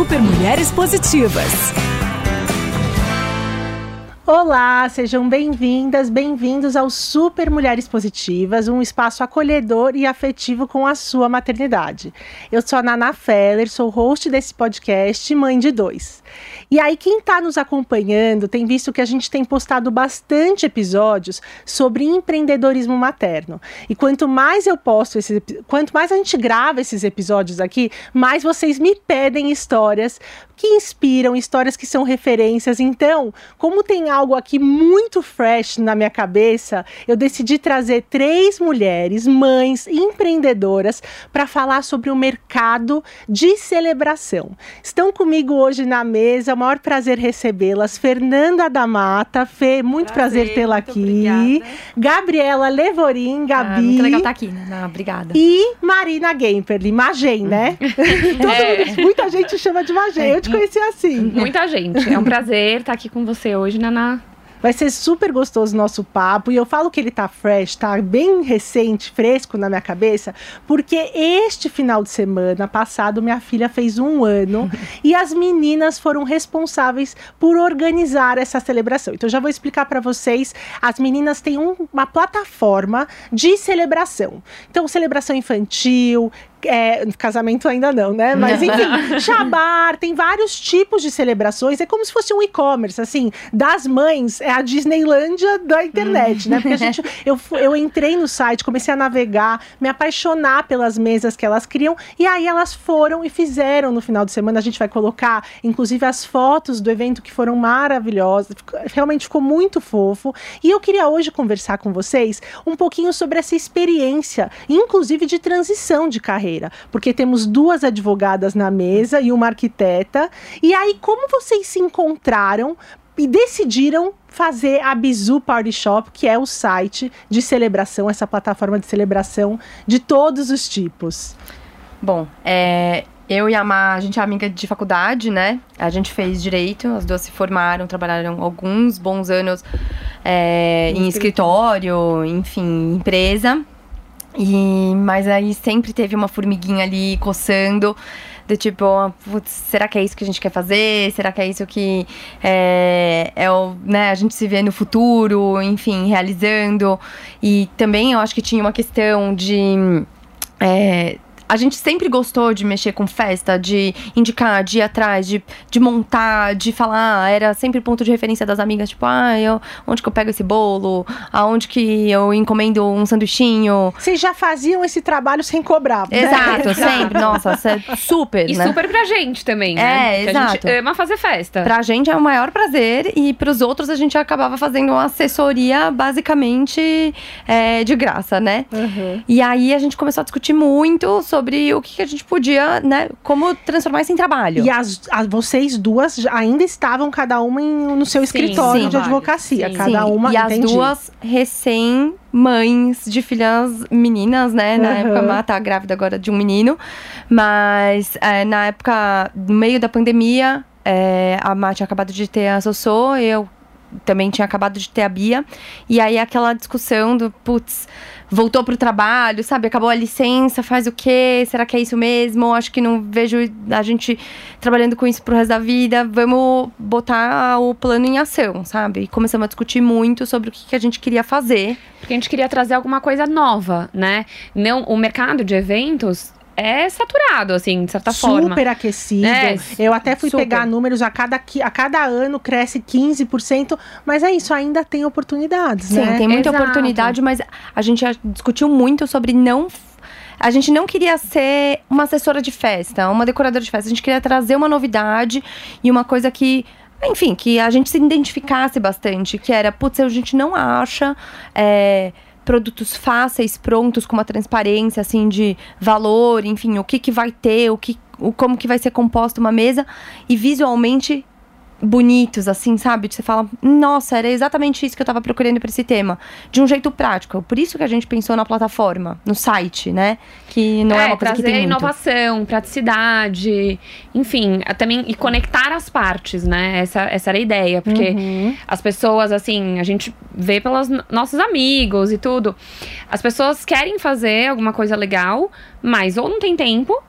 Super Mulheres Positivas. Olá, sejam bem-vindas, bem-vindos ao Super Mulheres Positivas, um espaço acolhedor e afetivo com a sua maternidade. Eu sou a Nana Feller, sou host desse podcast, mãe de dois. E aí, quem está nos acompanhando tem visto que a gente tem postado bastante episódios sobre empreendedorismo materno. E quanto mais eu posto esses, quanto mais a gente grava esses episódios aqui, mais vocês me pedem histórias que inspiram, histórias que são referências. Então, como tem algo aqui muito fresh na minha cabeça, eu decidi trazer três mulheres, mães, empreendedoras, para falar sobre o mercado de celebração. Estão comigo hoje na mesa, é o maior prazer recebê-las. Fernanda da Mata, Fê, muito prazer, prazer tê-la aqui. Obrigada. Gabriela Levorim, Gabi. Ah, muito legal estar tá aqui, né? Não, obrigada. E Marina Gamperly, Magem, né? é. muita gente chama de Magem. Eu te conheci assim. Muita gente. É um prazer estar aqui com você hoje, Naná. Vai ser super gostoso o nosso papo. E eu falo que ele tá fresh, tá bem recente, fresco na minha cabeça, porque este final de semana passado, minha filha fez um ano e as meninas foram responsáveis por organizar essa celebração. Então, já vou explicar para vocês. As meninas têm um, uma plataforma de celebração. Então, celebração infantil, é, casamento ainda não, né? Mas enfim, Shabar, tem vários tipos de celebrações. É como se fosse um e-commerce, assim, das mães, é a Disneylândia da internet, né? Porque a gente, eu, eu entrei no site, comecei a navegar, me apaixonar pelas mesas que elas criam, e aí elas foram e fizeram no final de semana. A gente vai colocar, inclusive, as fotos do evento que foram maravilhosas, realmente ficou muito fofo. E eu queria hoje conversar com vocês um pouquinho sobre essa experiência, inclusive de transição de carreira carreira, porque temos duas advogadas na mesa e uma arquiteta. E aí, como vocês se encontraram e decidiram fazer a Bizu Party Shop, que é o site de celebração, essa plataforma de celebração de todos os tipos? Bom, é, eu e a Má, a gente é amiga de faculdade, né? A gente fez direito, as duas se formaram, trabalharam alguns bons anos é, em escritório, enfim, empresa. E, mas aí sempre teve uma formiguinha ali coçando. Do tipo, putz, será que é isso que a gente quer fazer? Será que é isso que é, é o, né, a gente se vê no futuro, enfim, realizando? E também eu acho que tinha uma questão de. É, a gente sempre gostou de mexer com festa, de indicar, de ir atrás, de, de montar, de falar. Era sempre ponto de referência das amigas, tipo, ah, eu, onde que eu pego esse bolo? Aonde que eu encomendo um sanduichinho? Vocês já faziam esse trabalho sem cobrar. Né? Exato, sempre. Nossa, é super. E né? super pra gente também, né? É, exato. a gente ama fazer festa. Pra gente é o maior prazer e pros outros a gente acabava fazendo uma assessoria basicamente é, de graça, né? Uhum. E aí a gente começou a discutir muito sobre sobre o que a gente podia, né, como transformar isso em trabalho. E as, as vocês duas ainda estavam cada uma em, no seu escritório sim, de advocacia, sim, cada sim. uma. E entendi. as duas recém mães de filhas meninas, né? Na uhum. época, a tá grávida agora de um menino. Mas é, na época, no meio da pandemia, é, a Má tinha acabado de ter a Sossô, eu também tinha acabado de ter a Bia. E aí aquela discussão do, putz, voltou pro trabalho, sabe? Acabou a licença, faz o quê? Será que é isso mesmo? Acho que não vejo a gente trabalhando com isso pro resto da vida. Vamos botar o plano em ação, sabe? E começamos a discutir muito sobre o que, que a gente queria fazer. Porque a gente queria trazer alguma coisa nova, né? Não, o mercado de eventos é saturado, assim, de certa Super forma. Super aquecido. É, eu até fui super. pegar números, a cada, a cada ano cresce 15%, mas é isso, ainda tem oportunidades, Sim, né? tem muita Exato. oportunidade, mas a gente discutiu muito sobre não a gente não queria ser uma assessora de festa, uma decoradora de festa. A gente queria trazer uma novidade e uma coisa que enfim, que a gente se identificasse bastante, que era, putz, a gente não acha é, produtos fáceis, prontos, com uma transparência, assim, de valor, enfim, o que que vai ter, o que, o, como que vai ser composta uma mesa. E visualmente bonitos, assim, sabe? Você fala, nossa, era exatamente isso que eu tava procurando para esse tema. De um jeito prático. Por isso que a gente pensou na plataforma, no site, né? Que não é, é uma coisa que tem muito. inovação, praticidade, enfim, também e conectar as partes, né? Essa, essa era a ideia, porque uhum. as pessoas, assim, a gente vê pelos nossos amigos e tudo. As pessoas querem fazer alguma coisa legal, mas ou não tem tempo,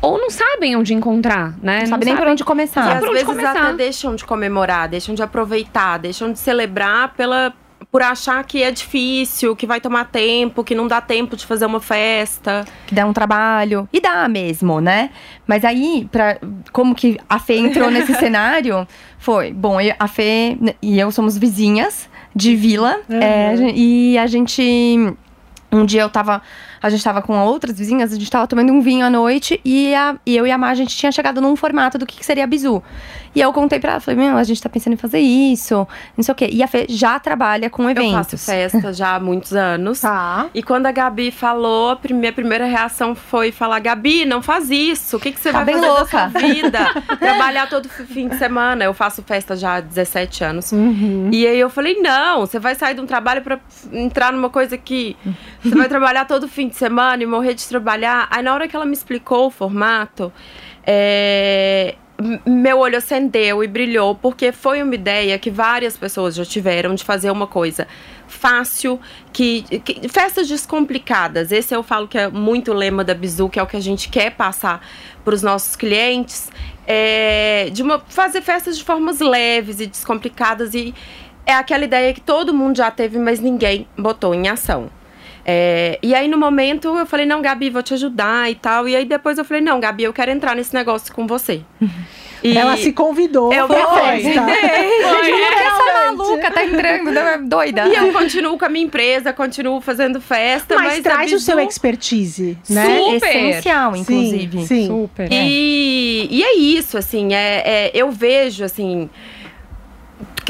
ou não sabem onde encontrar, né? Não, não sabem nem por onde começar. E às vezes começar. até deixam de comemorar, deixam de aproveitar, deixam de celebrar pela por achar que é difícil, que vai tomar tempo, que não dá tempo de fazer uma festa. Que dá um trabalho. E dá mesmo, né? Mas aí, pra, como que a Fê entrou nesse cenário, foi... Bom, a Fê e eu somos vizinhas de vila. Uhum. É, e a gente... Um dia eu tava a gente tava com outras vizinhas, a gente tava tomando um vinho à noite e, a, e eu e a Mar, a gente tinha chegado num formato do que, que seria bizu. E eu contei pra ela, falei, meu, a gente tá pensando em fazer isso, não sei o quê. E a Fê já trabalha com eventos. Eu faço festa já há muitos anos. Tá. E quando a Gabi falou, a minha primeira reação foi falar, Gabi, não faz isso. O que, que você tá vai fazer louca. da sua vida? Trabalhar todo fim de semana. Eu faço festa já há 17 anos. Uhum. E aí eu falei, não, você vai sair de um trabalho pra entrar numa coisa que você vai trabalhar todo fim de semana e morrer de trabalhar. Aí na hora que ela me explicou o formato, é, meu olho acendeu e brilhou, porque foi uma ideia que várias pessoas já tiveram de fazer uma coisa fácil, que, que festas descomplicadas. Esse eu falo que é muito o lema da Bizu, que é o que a gente quer passar para os nossos clientes, é, de uma, fazer festas de formas leves e descomplicadas e é aquela ideia que todo mundo já teve, mas ninguém botou em ação. É, e aí, no momento, eu falei, não, Gabi, vou te ajudar e tal. E aí, depois eu falei, não, Gabi, eu quero entrar nesse negócio com você. E Ela se convidou eu pra festa. Foi, essa maluca tá entrando, é doida. E eu continuo com a minha empresa, continuo fazendo festa. Mas, mas traz o seu expertise, né? Super. Essencial, inclusive. Sim, sim. Super. E, é. e é isso, assim, é, é eu vejo, assim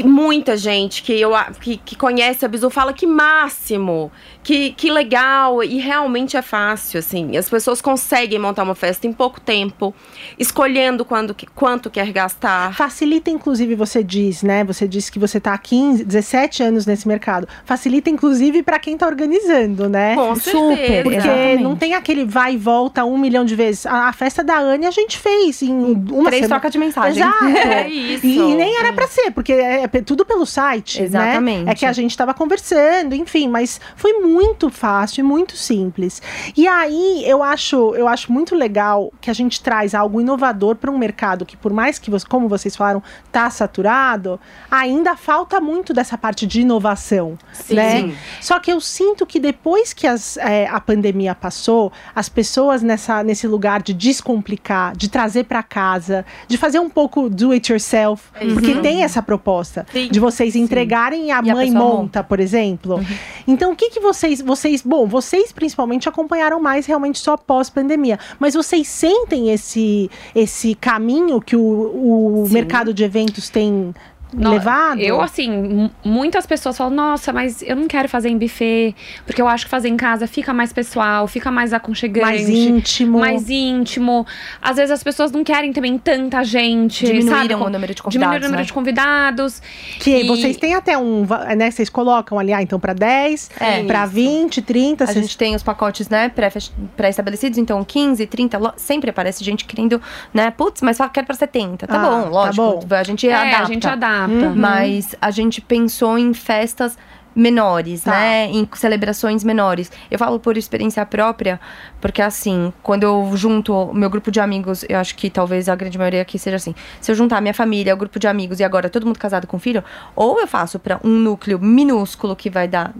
muita gente que, eu, que, que conhece a Bizu fala que máximo, que, que legal, e realmente é fácil, assim. As pessoas conseguem montar uma festa em pouco tempo, escolhendo quando, quanto quer gastar. Facilita, inclusive, você diz, né? Você disse que você está há 15, 17 anos nesse mercado. Facilita, inclusive, para quem está organizando, né? Com Super, certeza. Porque Exatamente. não tem aquele vai e volta um milhão de vezes. A, a festa da Anne a gente fez em uma Três semana. trocas de mensagem. Exato. É isso. E, e nem era pra ser, porque é, é tudo pelo site. né? Exatamente. É que a gente tava conversando, enfim, mas foi muito fácil e muito simples. E aí eu acho, eu acho muito legal que a gente traz algo inovador para um mercado que, por mais que, você- como vocês falaram, tá saturado, ainda falta muito dessa parte de inovação. Sim. né? Sim. Só que eu sinto que depois que as, é, a pandemia passou, as pessoas nessa, nesse lugar de descomplicar, de trazer para casa, de fazer um pouco do it yourself, porque tem essa proposta Sim. de vocês entregarem e a E a mãe pessoa monta, monta. por exemplo. Então, o que que vocês, vocês, bom, vocês principalmente acompanharam mais realmente só pós-pandemia, mas vocês sentem esse esse caminho que o, o Sim. mercado de eventos tem No- levado? Eu, assim, mu- muitas pessoas falam, nossa, mas eu não quero fazer em buffet, porque eu acho que fazer em casa fica mais pessoal, fica mais aconchegante. mais íntimo. mais íntimo. Às vezes as pessoas não querem também tanta gente. Diminuíram sabe? o número de convidados, Diminuíram o número né? de convidados. Que E- vocês têm até um, né? Vocês colocam ali, ah, então para 10, É. para 20, 30, A vocês- gente tem os pacotes, né, pré- pré-estabelecidos, então 15, 30, lo- sempre aparece gente querendo, né, putz, mas só quero pra 70. Tá Ah, bom, tá lógico, bom. a gente É, adapta. a gente adapta. Uhum. Mas a gente pensou em festas menores, Tá. né? Em celebrações menores. Eu falo por experiência própria, porque assim, quando eu junto meu grupo de amigos, eu acho que talvez a grande maioria aqui seja assim. Se eu juntar minha família, o grupo de amigos e agora todo mundo casado com filho, ou eu faço pra um núcleo minúsculo que vai dar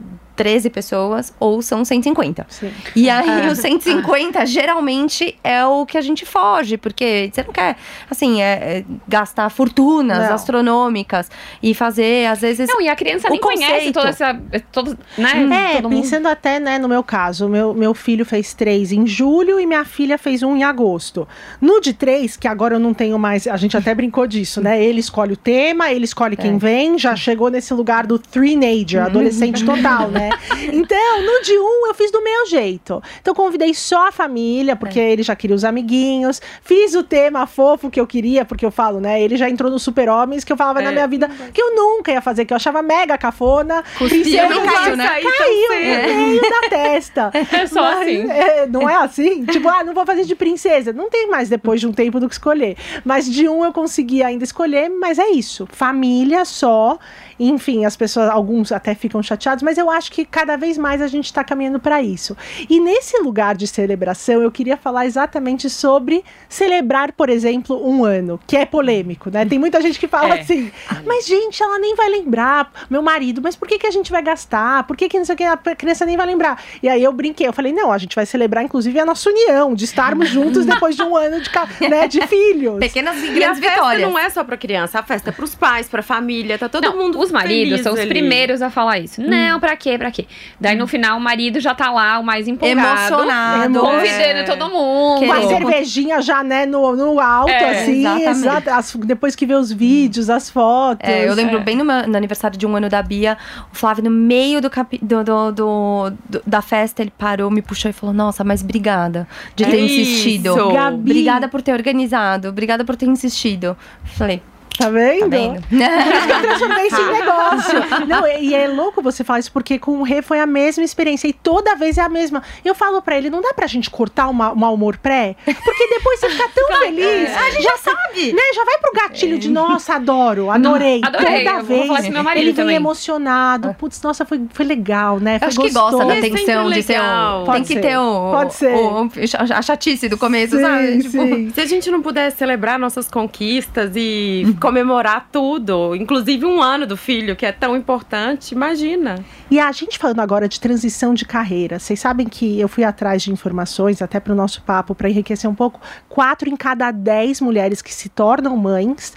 13 pessoas, ou são 150. Sim. E aí, Ah. os 150 geralmente é o que a gente foge, porque você não quer, assim, é, é, gastar fortunas Não. astronômicas e fazer, às vezes. Não, e a criança nem conhece conceito. toda essa. Todo, né? É, todo mundo. pensando até, né, no meu caso, meu, meu filho fez três em julho e minha filha fez um em agosto. No de três, que agora eu não tenho mais, a gente até brincou disso, né? Ele escolhe o tema, ele escolhe quem vem, já chegou nesse lugar do three-nager, adolescente total, né? Então, no de um, eu fiz do meu jeito. Então, convidei só a família, porque É. ele já queria os amiguinhos. Fiz o tema fofo que eu queria, porque eu falo, né? Ele já entrou no Super-Homens, que eu falava na É. minha vida que eu nunca ia fazer, que eu achava mega cafona. Cuspiu, não Princesa caiu, né? Caiu no meio da testa. É só Mas, assim. é, não é assim? tipo, ah, não vou fazer de princesa. Não tem mais depois de um tempo do que escolher. Mas de um eu consegui ainda escolher, mas é isso. Família só. Enfim, as pessoas, alguns até ficam chateados, mas eu acho que cada vez mais a gente está caminhando para isso. E nesse lugar de celebração, eu queria falar exatamente sobre celebrar, por exemplo, um ano, que é polêmico, né? Tem muita gente que fala É. assim, mas gente, ela nem vai lembrar, meu marido, mas por que, que a gente vai gastar? Por que, que não sei o que, a criança nem vai lembrar? E aí eu brinquei, eu falei, não, a gente vai celebrar, inclusive, a nossa união, de estarmos juntos depois de um ano de, né, de filhos. Pequenas e E a grandes festa vitórias. não é só pra criança, a festa é pros pais, pra família, tá todo Não, mundo os maridos são os ali. primeiros a falar isso. Não, pra quê, pra quê? Daí no final o marido já tá lá, o mais empolgado. Emocionado. Convidando É. todo mundo. Com a Querendo. cervejinha já, né, no, no alto, É, assim, exatamente. exato. As- depois que vê os vídeos, as fotos. É, eu lembro É. bem no, meu- no aniversário de um ano da Bia, o Flávio, no meio do, capi- do- do- do- do- da festa, ele parou, me puxou e falou: Nossa, mas obrigada de ter Isso. insistido. Gabi. Obrigada por ter organizado, obrigada por ter insistido. Falei, Tá vendo? tá vendo? Eu transformei isso em negócio. Não, e é louco você falar isso, porque com o Rê foi a mesma experiência. E toda vez é a mesma. Eu falo pra ele, não dá pra gente cortar o ma- o mau humor pré? Porque depois você fica tão feliz. A gente já sabe. Né, já vai pro gatilho de nossa, adoro, adorei. Adorei, Toda eu vou vez isso ele vem também. emocionado. Putz, nossa, foi, foi legal, né? Eu Foi acho que gostoso. gosta da É atenção, de ser legal. o. Pode Tem que ser, ter o. pode ser. o- a chatice do começo, Sim, sabe? Tipo. Se a gente não pudesse celebrar nossas conquistas e comemorar tudo, inclusive um ano do filho, que é tão importante, imagina. E a gente falando agora de transição de carreira, vocês sabem que eu fui atrás de informações, até para o nosso papo, para enriquecer um pouco. Quatro em cada dez mulheres que se tornam mães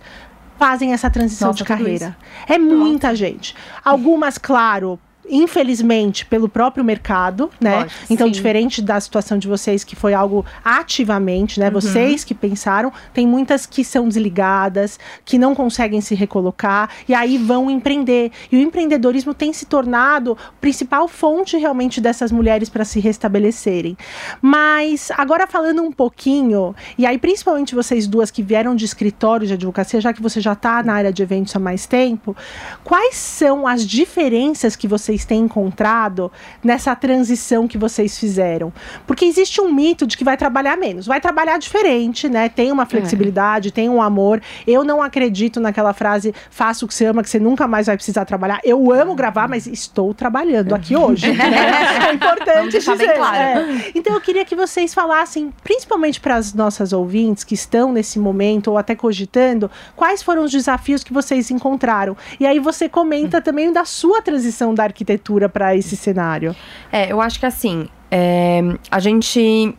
fazem essa transição Nossa, de carreira. É muita gente. Algumas, claro. Infelizmente, pelo próprio mercado, né? Lógico, então, sim. diferente da situação de vocês, que foi algo ativamente, Uhum. né? Vocês que pensaram, tem muitas que são desligadas, que não conseguem se recolocar, e aí vão empreender. E o empreendedorismo tem se tornado a principal fonte realmente dessas mulheres para se restabelecerem. Mas, agora falando um pouquinho, e aí principalmente vocês duas que vieram de escritório de advocacia, já que você já está na área de eventos há mais tempo, quais são as diferenças que vocês têm encontrado nessa transição que vocês fizeram? Porque existe um mito de que vai trabalhar menos. Vai trabalhar diferente, né? Tem uma flexibilidade, tem um amor. Eu não acredito naquela frase, faça o que você ama, que você nunca mais vai precisar trabalhar. Eu amo gravar, mas estou trabalhando aqui hoje. né? É importante deixar bem dizer. claro. é. Então eu queria que vocês falassem, principalmente para as nossas ouvintes que estão nesse momento ou até cogitando, quais foram os desafios que vocês encontraram. E aí você comenta também da sua transição da arquitetura para esse cenário. É, eu acho que assim, é, a gente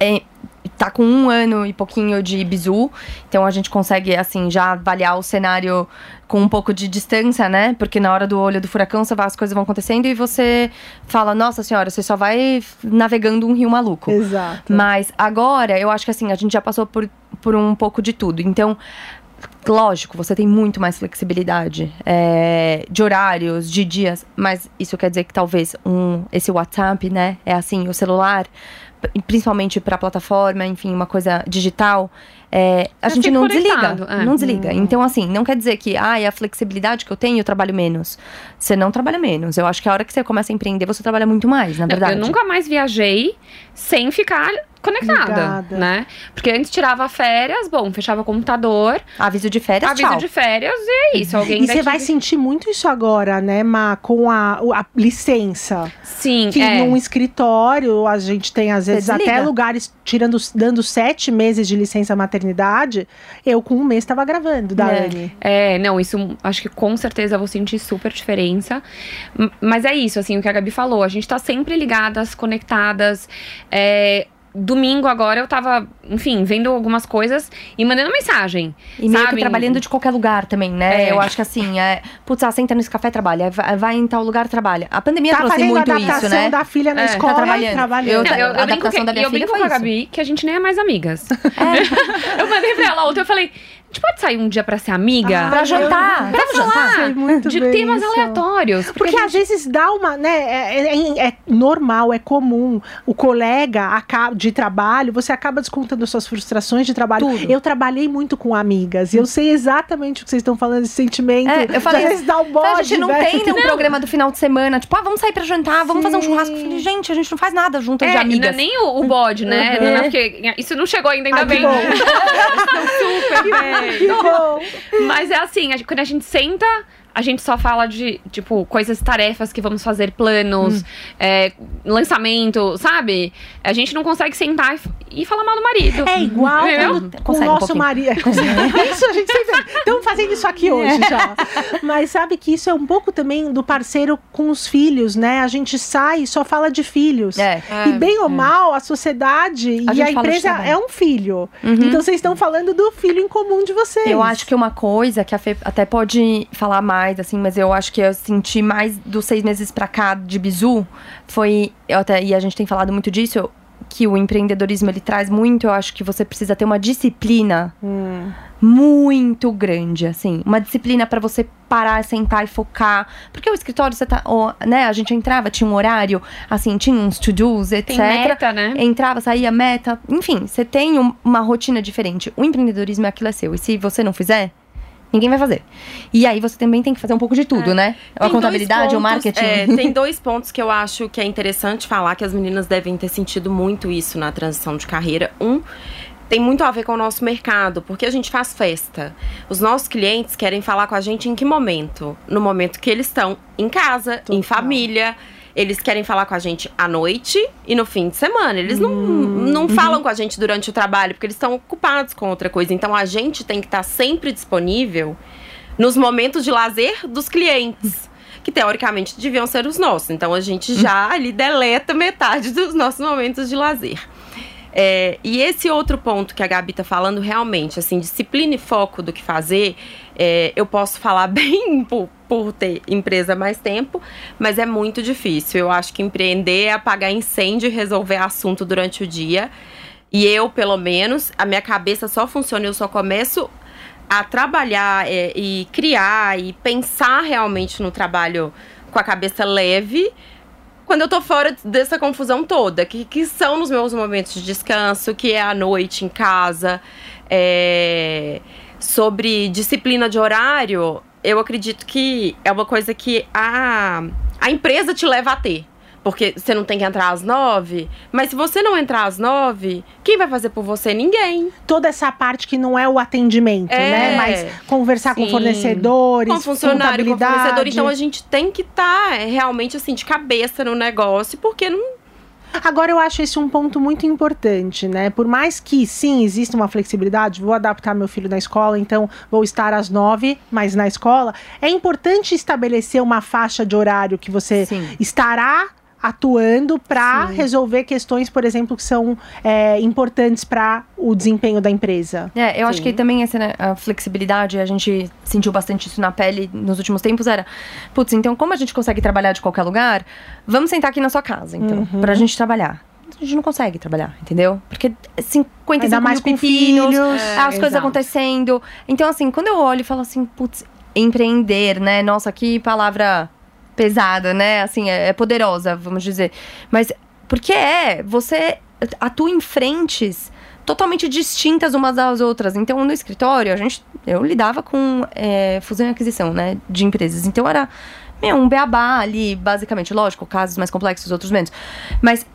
é, tá com um ano e pouquinho de bizu, então a gente consegue, assim, já avaliar o cenário com um pouco de distância, né? Porque na hora do olho do furacão, você vai, as coisas vão acontecendo e você fala, nossa senhora, você só vai navegando um rio maluco. Exato. Mas agora, eu acho que assim, a gente já passou por, por um pouco de tudo. Então, lógico, você tem muito mais flexibilidade é, de horários, de dias, mas isso quer dizer que talvez um, esse WhatsApp, né? É assim, o celular, principalmente para plataforma, enfim, uma coisa digital. É, a gente não conectado, desliga. é. Não desliga. Então, assim, não quer dizer que, ah, a flexibilidade que eu tenho, eu trabalho menos. Você não trabalha menos. Eu acho que a hora que você começa a empreender, você trabalha muito mais, na verdade. Eu nunca mais viajei sem ficar conectada, Ligada. né? Porque antes tirava férias, bom, fechava o computador, Aviso de férias, aviso tchau. de férias e é isso. Alguém E você vai sentir muito isso agora, né, Ma, com a, a licença. Sim, Que é. num escritório a gente tem, às vezes, até lugares tirando, dando sete meses de licença maternidade. Eu, com um mês, estava gravando, da É. Anne. É, não, isso acho que com certeza eu vou sentir super diferença. Mas é isso, assim, o que a Gabi falou. A gente tá sempre ligadas, conectadas. É, domingo agora eu tava, enfim, vendo algumas coisas e mandando mensagem. E meio sabe? que trabalhando de qualquer lugar também, né? É. Eu acho que assim, é, putz, ah, senta nesse café, trabalha. Vai, em tal lugar, trabalha. A pandemia Tá trouxe fazendo muito isso, né? da filha na É, tá escola, trabalhando. trabalhando. Eu- Não, eu, eu a brinco, adaptação que, da minha e eu filha brinco foi com a isso. Gabi que a gente nem é mais amigas. eu mandei pra ela ontem, eu falei, gente pode sair um dia pra ser amiga? Ah, Pra eu- jantar. Pra jantar. Sei muito de bem temas isso. aleatórios. Porque a às vezes dá uma, né? É, é- é normal, é comum. O colega de trabalho, você acaba descontando suas frustrações de trabalho. Tudo. Eu trabalhei muito com amigas e eu sei exatamente o que vocês estão falando, esse sentimento. É, eu falei, de às vezes dá um bode, a gente não né? tem um programa do final de semana, tipo, ah, vamos sair pra jantar, vamos fazer um Sim. churrasco. Falei, gente, a gente não faz nada junto de É, não amigas. é nem o, o bode, né? Uhum. Não é porque isso não chegou ainda, ainda Ai, que bem. bom. Super bem. Mas é assim, a gente- quando a gente senta, a gente só fala de, tipo, coisas, tarefas que vamos fazer, planos, Hum. é, lançamento, sabe? A gente não consegue sentar e, e falar mal do marido. É igual quando com o um nosso pouquinho. marido. Isso a gente sempre. Estamos fazendo isso aqui hoje É. já. Mas sabe que isso é um pouco também do parceiro com os filhos, né? A gente sai e só fala de filhos. É. E bem ou mal, a sociedade A e a empresa é um filho. Uhum. Então vocês estão falando do filho em comum de vocês. Eu acho que uma coisa que a Fê até pode falar mais, assim, mas eu acho que eu senti mais dos seis meses pra cá de bizu foi. Eu até, e a gente tem falado muito disso, que o empreendedorismo ele traz muito. Eu acho que você precisa ter uma disciplina Hum. muito grande, assim. Uma disciplina pra você parar, sentar e focar. Porque o escritório, você tá. ó, né, a gente entrava, tinha um horário, assim, tinha uns to-dos, etc. Tem meta, né? Entrava, saía, meta. Enfim, você tem um- uma rotina diferente. O empreendedorismo é aquilo é seu. E se você não fizer, ninguém vai fazer. E aí você também tem que fazer um pouco de tudo, né? A Tem contabilidade, dois o pontos- marketing. é, tem dois pontos que eu acho que é interessante falar, que as meninas devem ter sentido muito isso na transição de carreira. Um, tem muito a ver com o nosso mercado, porque a gente faz festa. Os nossos clientes querem falar com a gente em que momento? No momento que eles estão em casa, em Total. família. Eles querem falar com a gente à noite e no fim de semana. Eles não, Hum, não uhum. falam com a gente durante o trabalho, porque eles estão ocupados com outra coisa. Então a gente tem que estar sempre disponível nos momentos de lazer dos clientes. Que teoricamente deviam ser os nossos. Então a gente já ali deleta metade dos nossos momentos de lazer. É, e esse outro ponto que a Gabi tá falando, realmente, assim, disciplina e foco do que fazer, é, eu posso falar bem por, ter empresa mais tempo, mas é muito difícil. Eu acho que empreender é apagar incêndio e resolver assunto durante o dia. E eu, pelo menos, a minha cabeça só funciona, eu só começo a trabalhar é, e criar e pensar realmente no trabalho com a cabeça leve quando eu tô fora dessa confusão toda, que, que são nos meus momentos de descanso, que é à noite em casa. É, sobre disciplina de horário, eu acredito que é uma coisa que a, a empresa te leva a ter. Porque você não tem que entrar às nove, mas se você não entrar às nove, quem vai fazer por você? Ninguém. Toda essa parte que não é o atendimento, É. né? Mas conversar com Sim. fornecedores, com funcionário, com fornecedor. Então a gente tem que estar realmente assim de cabeça no negócio, porque não. Agora eu acho esse um ponto muito importante, né? Por mais que sim exista uma flexibilidade, vou adaptar meu filho na escola, então vou estar às nove, mas na escola é importante estabelecer uma faixa de horário que você Sim. estará atuando para resolver questões, por exemplo, que são é, importantes para o desempenho da empresa. É, eu acho Sim. que também essa né, a flexibilidade, a gente sentiu bastante isso na pele nos últimos tempos, era, putz, então como a gente consegue trabalhar de qualquer lugar, vamos sentar aqui na sua casa, então, Uhum. pra gente trabalhar. A gente não consegue trabalhar, entendeu? Porque 55 Ainda mais mil com filhos. as coisas exato. acontecendo. Então, assim, quando eu olho e falo assim, putz, empreender, né? Nossa, que palavra pesada, né? Assim, é, é poderosa, vamos dizer. Mas porque é, você atua em frentes totalmente distintas umas das outras. Então, no escritório, a gente, eu lidava com é, fusão e aquisição, né, de empresas. Então, era meu, um beabá ali, basicamente. Lógico, casos mais complexos, outros menos. Mas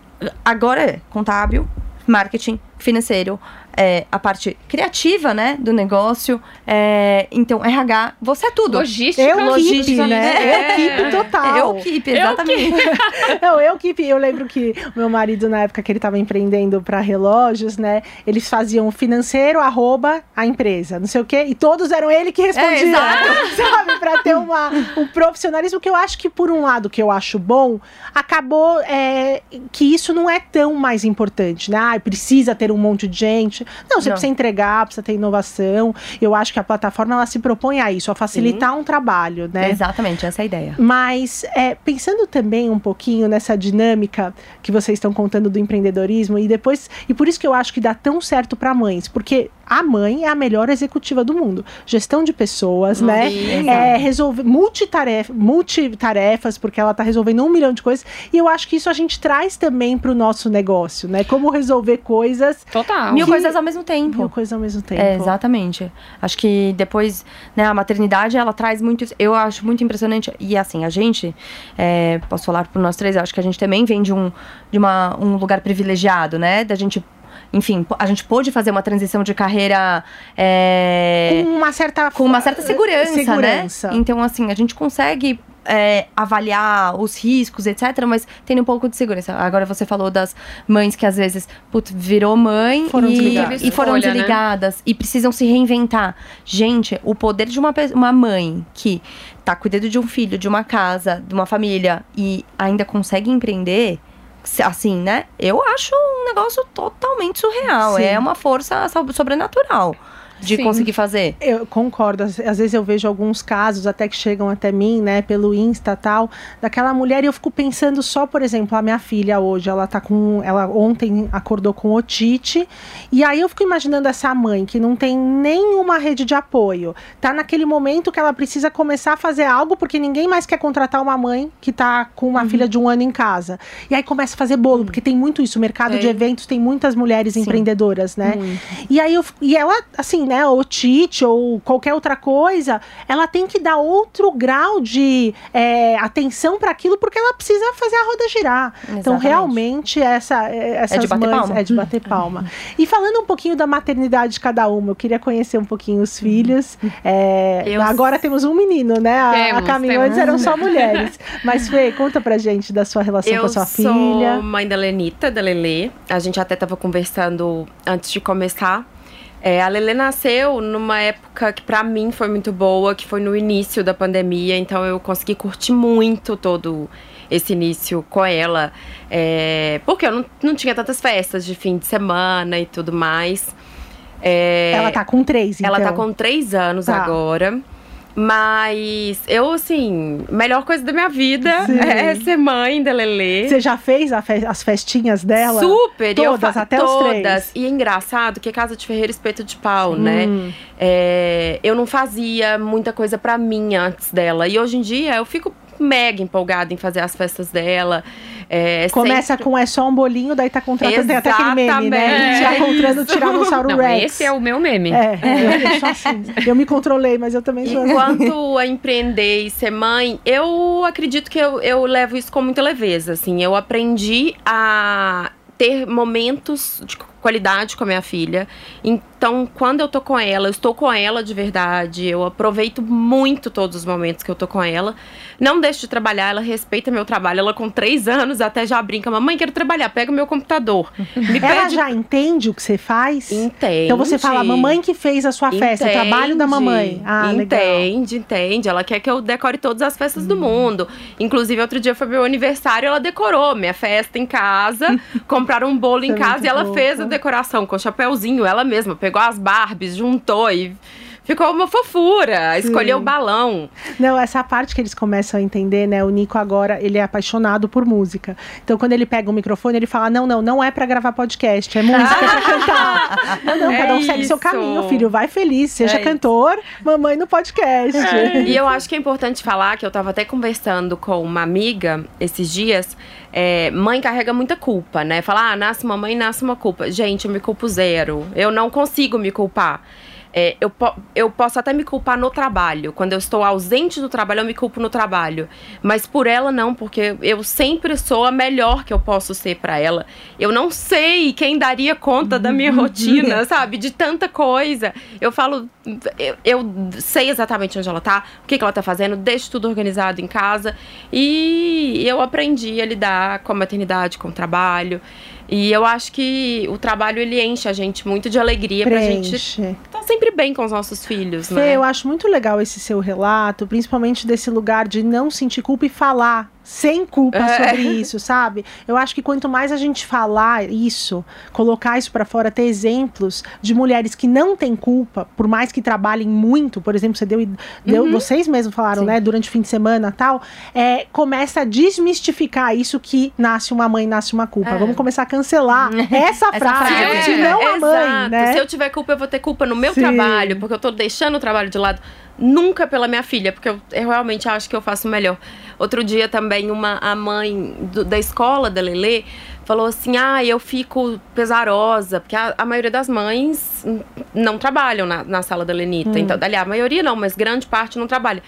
agora é contábil, marketing, financeiro, é, a parte criativa, né, do negócio. é, então, RH, você é tudo. Logística. Eu keep, logística, né? é. Eu keep total. Eu keep, exatamente. Não, eu que eu lembro que o meu marido, na época que ele estava empreendendo para relógios, né? Eles faziam financeiro, arroba, a empresa, não sei o quê, e todos eram ele que respondia. É, sabe? Para ter uma, um profissionalismo que eu acho que, por um lado, que eu acho bom, acabou é, que isso não é tão mais importante, né? Ah, precisa ter um monte de gente. Não, você Não. precisa entregar, precisa ter inovação. Eu acho que a plataforma ela se propõe a isso, a facilitar um trabalho, né? Exatamente, essa é a ideia. Mas é, pensando também um pouquinho nessa dinâmica que vocês estão contando do empreendedorismo e depois e por isso que eu acho que dá tão certo para mães, porque a mãe é a melhor executiva do mundo. Gestão de pessoas, né? Sim, É, resolver multitarefa, multitarefas, porque ela tá resolvendo um milhão de coisas. E eu acho que isso a gente traz também pro nosso negócio, né? Como resolver coisas, Total. Mil Que- coisas ao mesmo tempo. mil coisas ao mesmo tempo. É, exatamente. Acho que depois, né, a maternidade, ela traz muito isso. Eu acho muito impressionante. E assim, a gente, é, posso falar por nós três, eu acho que a gente também vem de um, de uma, um lugar privilegiado, né? Da gente. Enfim, a gente pôde fazer uma transição de carreira é, Com uma certa com uma certa segurança, segurança. né? Então, assim, a gente consegue é, avaliar os riscos, etc., mas tem um pouco de segurança. Agora você falou das mães que às vezes, putz, virou mãe Foram e, e foram Escolha, né? desligadas e precisam se reinventar. Gente, o poder de uma, uma mãe que tá cuidando de um filho, de uma casa, de uma família e ainda consegue empreender. Assim, né? Eu acho um negócio totalmente surreal. Sim. É uma força so- sobrenatural de Sim. conseguir fazer. Eu concordo. Às, às vezes eu vejo alguns casos até que chegam até mim, né, pelo Insta tal, daquela mulher e eu fico pensando só, por exemplo, a minha filha hoje, ela tá com, ela ontem acordou com otite, e aí eu fico imaginando essa mãe que não tem nenhuma rede de apoio, tá naquele momento que ela precisa começar a fazer algo porque ninguém mais quer contratar uma mãe que tá com uma filha de um ano em casa. E aí começa a fazer bolo, porque tem muito isso, o mercado Tem. de eventos tem muitas mulheres Sim. empreendedoras, né? Muito. E aí eu, e ela, assim, né, ou Tite ou qualquer outra coisa, ela tem que dar outro grau de é, atenção para aquilo porque ela precisa fazer a roda girar. Então, Exatamente. realmente, essa, é, essas de bater mães palma. é de bater palma. E falando um pouquinho da maternidade de cada uma, eu queria conhecer um pouquinho os filhos. É, Eu- agora temos um menino, né? A, a Temos, caminho antes eram só mulheres. Mas, Fê, conta pra gente da sua relação com a Eu sua sou filha. mãe da Lenita, da Lelê. A gente até tava conversando antes de começar. É, a Lelê nasceu numa época que pra mim foi muito boa, que foi no início da pandemia, então eu consegui curtir muito todo esse início com ela. É, porque eu não, não tinha tantas festas de fim de semana e tudo mais. É, Ela tá com três, então. ela tá com três anos Tá. agora. Mas eu, assim, melhor coisa da minha vida Sim. é ser mãe da Lelê. Você já fez fe- as festinhas dela? Super, Todas, até os todas. três. E é engraçado que casa de ferreiro espeto de pau, né? Hum. É, eu não fazia muita coisa pra mim antes dela. E hoje em dia eu fico mega empolgada em fazer as festas dela. É, Começa sempre- com é só um bolinho, daí tá contratando. Tem até aquele meme, né? Já encontrando o Tiranossauro Não, Rex. esse é o meu meme. É, eu sou assim. Eu me controlei, mas eu também sou assim. Enquanto a empreender e ser mãe, eu acredito que eu, eu levo isso com muita leveza, assim. Eu aprendi a ter momentos de qualidade com a minha filha. Então, quando eu tô com ela, eu estou com ela de verdade. Eu aproveito muito todos os momentos que eu tô com ela. Não deixo de trabalhar, ela respeita meu trabalho. Ela com três anos até já brinca. Mamãe, quero trabalhar, pega o meu computador. Me Ela pede... já entende o que você faz? Entende. Então você fala, mamãe que fez a sua festa, o trabalho da mamãe. Ah, legal. entende, entende. Ela quer que eu decore todas as festas do mundo. Inclusive, outro dia foi meu aniversário, ela decorou minha festa em casa. compraram um bolo em casa e ela fez a decoração com chapéuzinho, ela mesma. Pegou as Barbies, juntou e ficou uma fofura. Escolheu o balão. Não, essa parte que eles começam a entender, né? O Nico agora, ele é apaixonado por música. Então, quando ele pega o microfone, ele fala: Não, não, não é pra gravar podcast, é música é pra cantar. Não, não, É cada um segue seu isso. caminho, filho. Vai feliz, seja É isso. cantor, mamãe no podcast. E eu acho que é importante falar que eu tava até conversando com uma amiga esses dias. é, mãe carrega muita culpa, né? Falar, ah, nasce uma mãe, nasce uma culpa. Gente, eu me culpo zero. Eu não consigo me culpar. É, eu, po- eu posso até me culpar no trabalho. Quando eu estou ausente do trabalho, eu me culpo no trabalho. Mas por ela, não, porque eu sempre sou a melhor que eu posso ser pra ela. Eu não sei quem daria conta da minha rotina, sabe? De tanta coisa. Eu falo, eu, eu sei exatamente onde ela tá, o que, que ela tá fazendo, deixo tudo organizado em casa. E eu aprendi a lidar com a maternidade, com o trabalho. E eu acho que o trabalho ele enche a gente muito de alegria pra gente Preenche. tá sempre bem com os nossos filhos, Fê, né? eu acho muito legal esse seu relato, principalmente desse lugar de não sentir culpa e falar, sem culpa É. sobre isso, sabe? Eu acho que quanto mais a gente falar isso, colocar isso pra fora, ter exemplos de mulheres que não têm culpa, por mais que trabalhem muito, por exemplo, você deu, deu Uhum. vocês mesmos falaram, né, durante o fim de semana, tal, é, começa a desmistificar isso que nasce uma mãe, nasce uma culpa. É. Vamos começar a cancelar essa, frase, frase. se não a mãe, Exato. né? Se eu tiver culpa, eu vou ter culpa no meu Sim. trabalho, porque eu tô deixando o trabalho de lado. Nunca pela minha filha, porque eu, eu realmente acho que eu faço melhor. Outro dia também, uma, a mãe do- da escola da Lelê falou assim: ah, eu fico pesarosa, porque a, a maioria das mães hum, não trabalham na, na sala da Lenita. Então, aliás, a maioria não, mas grande parte não trabalha.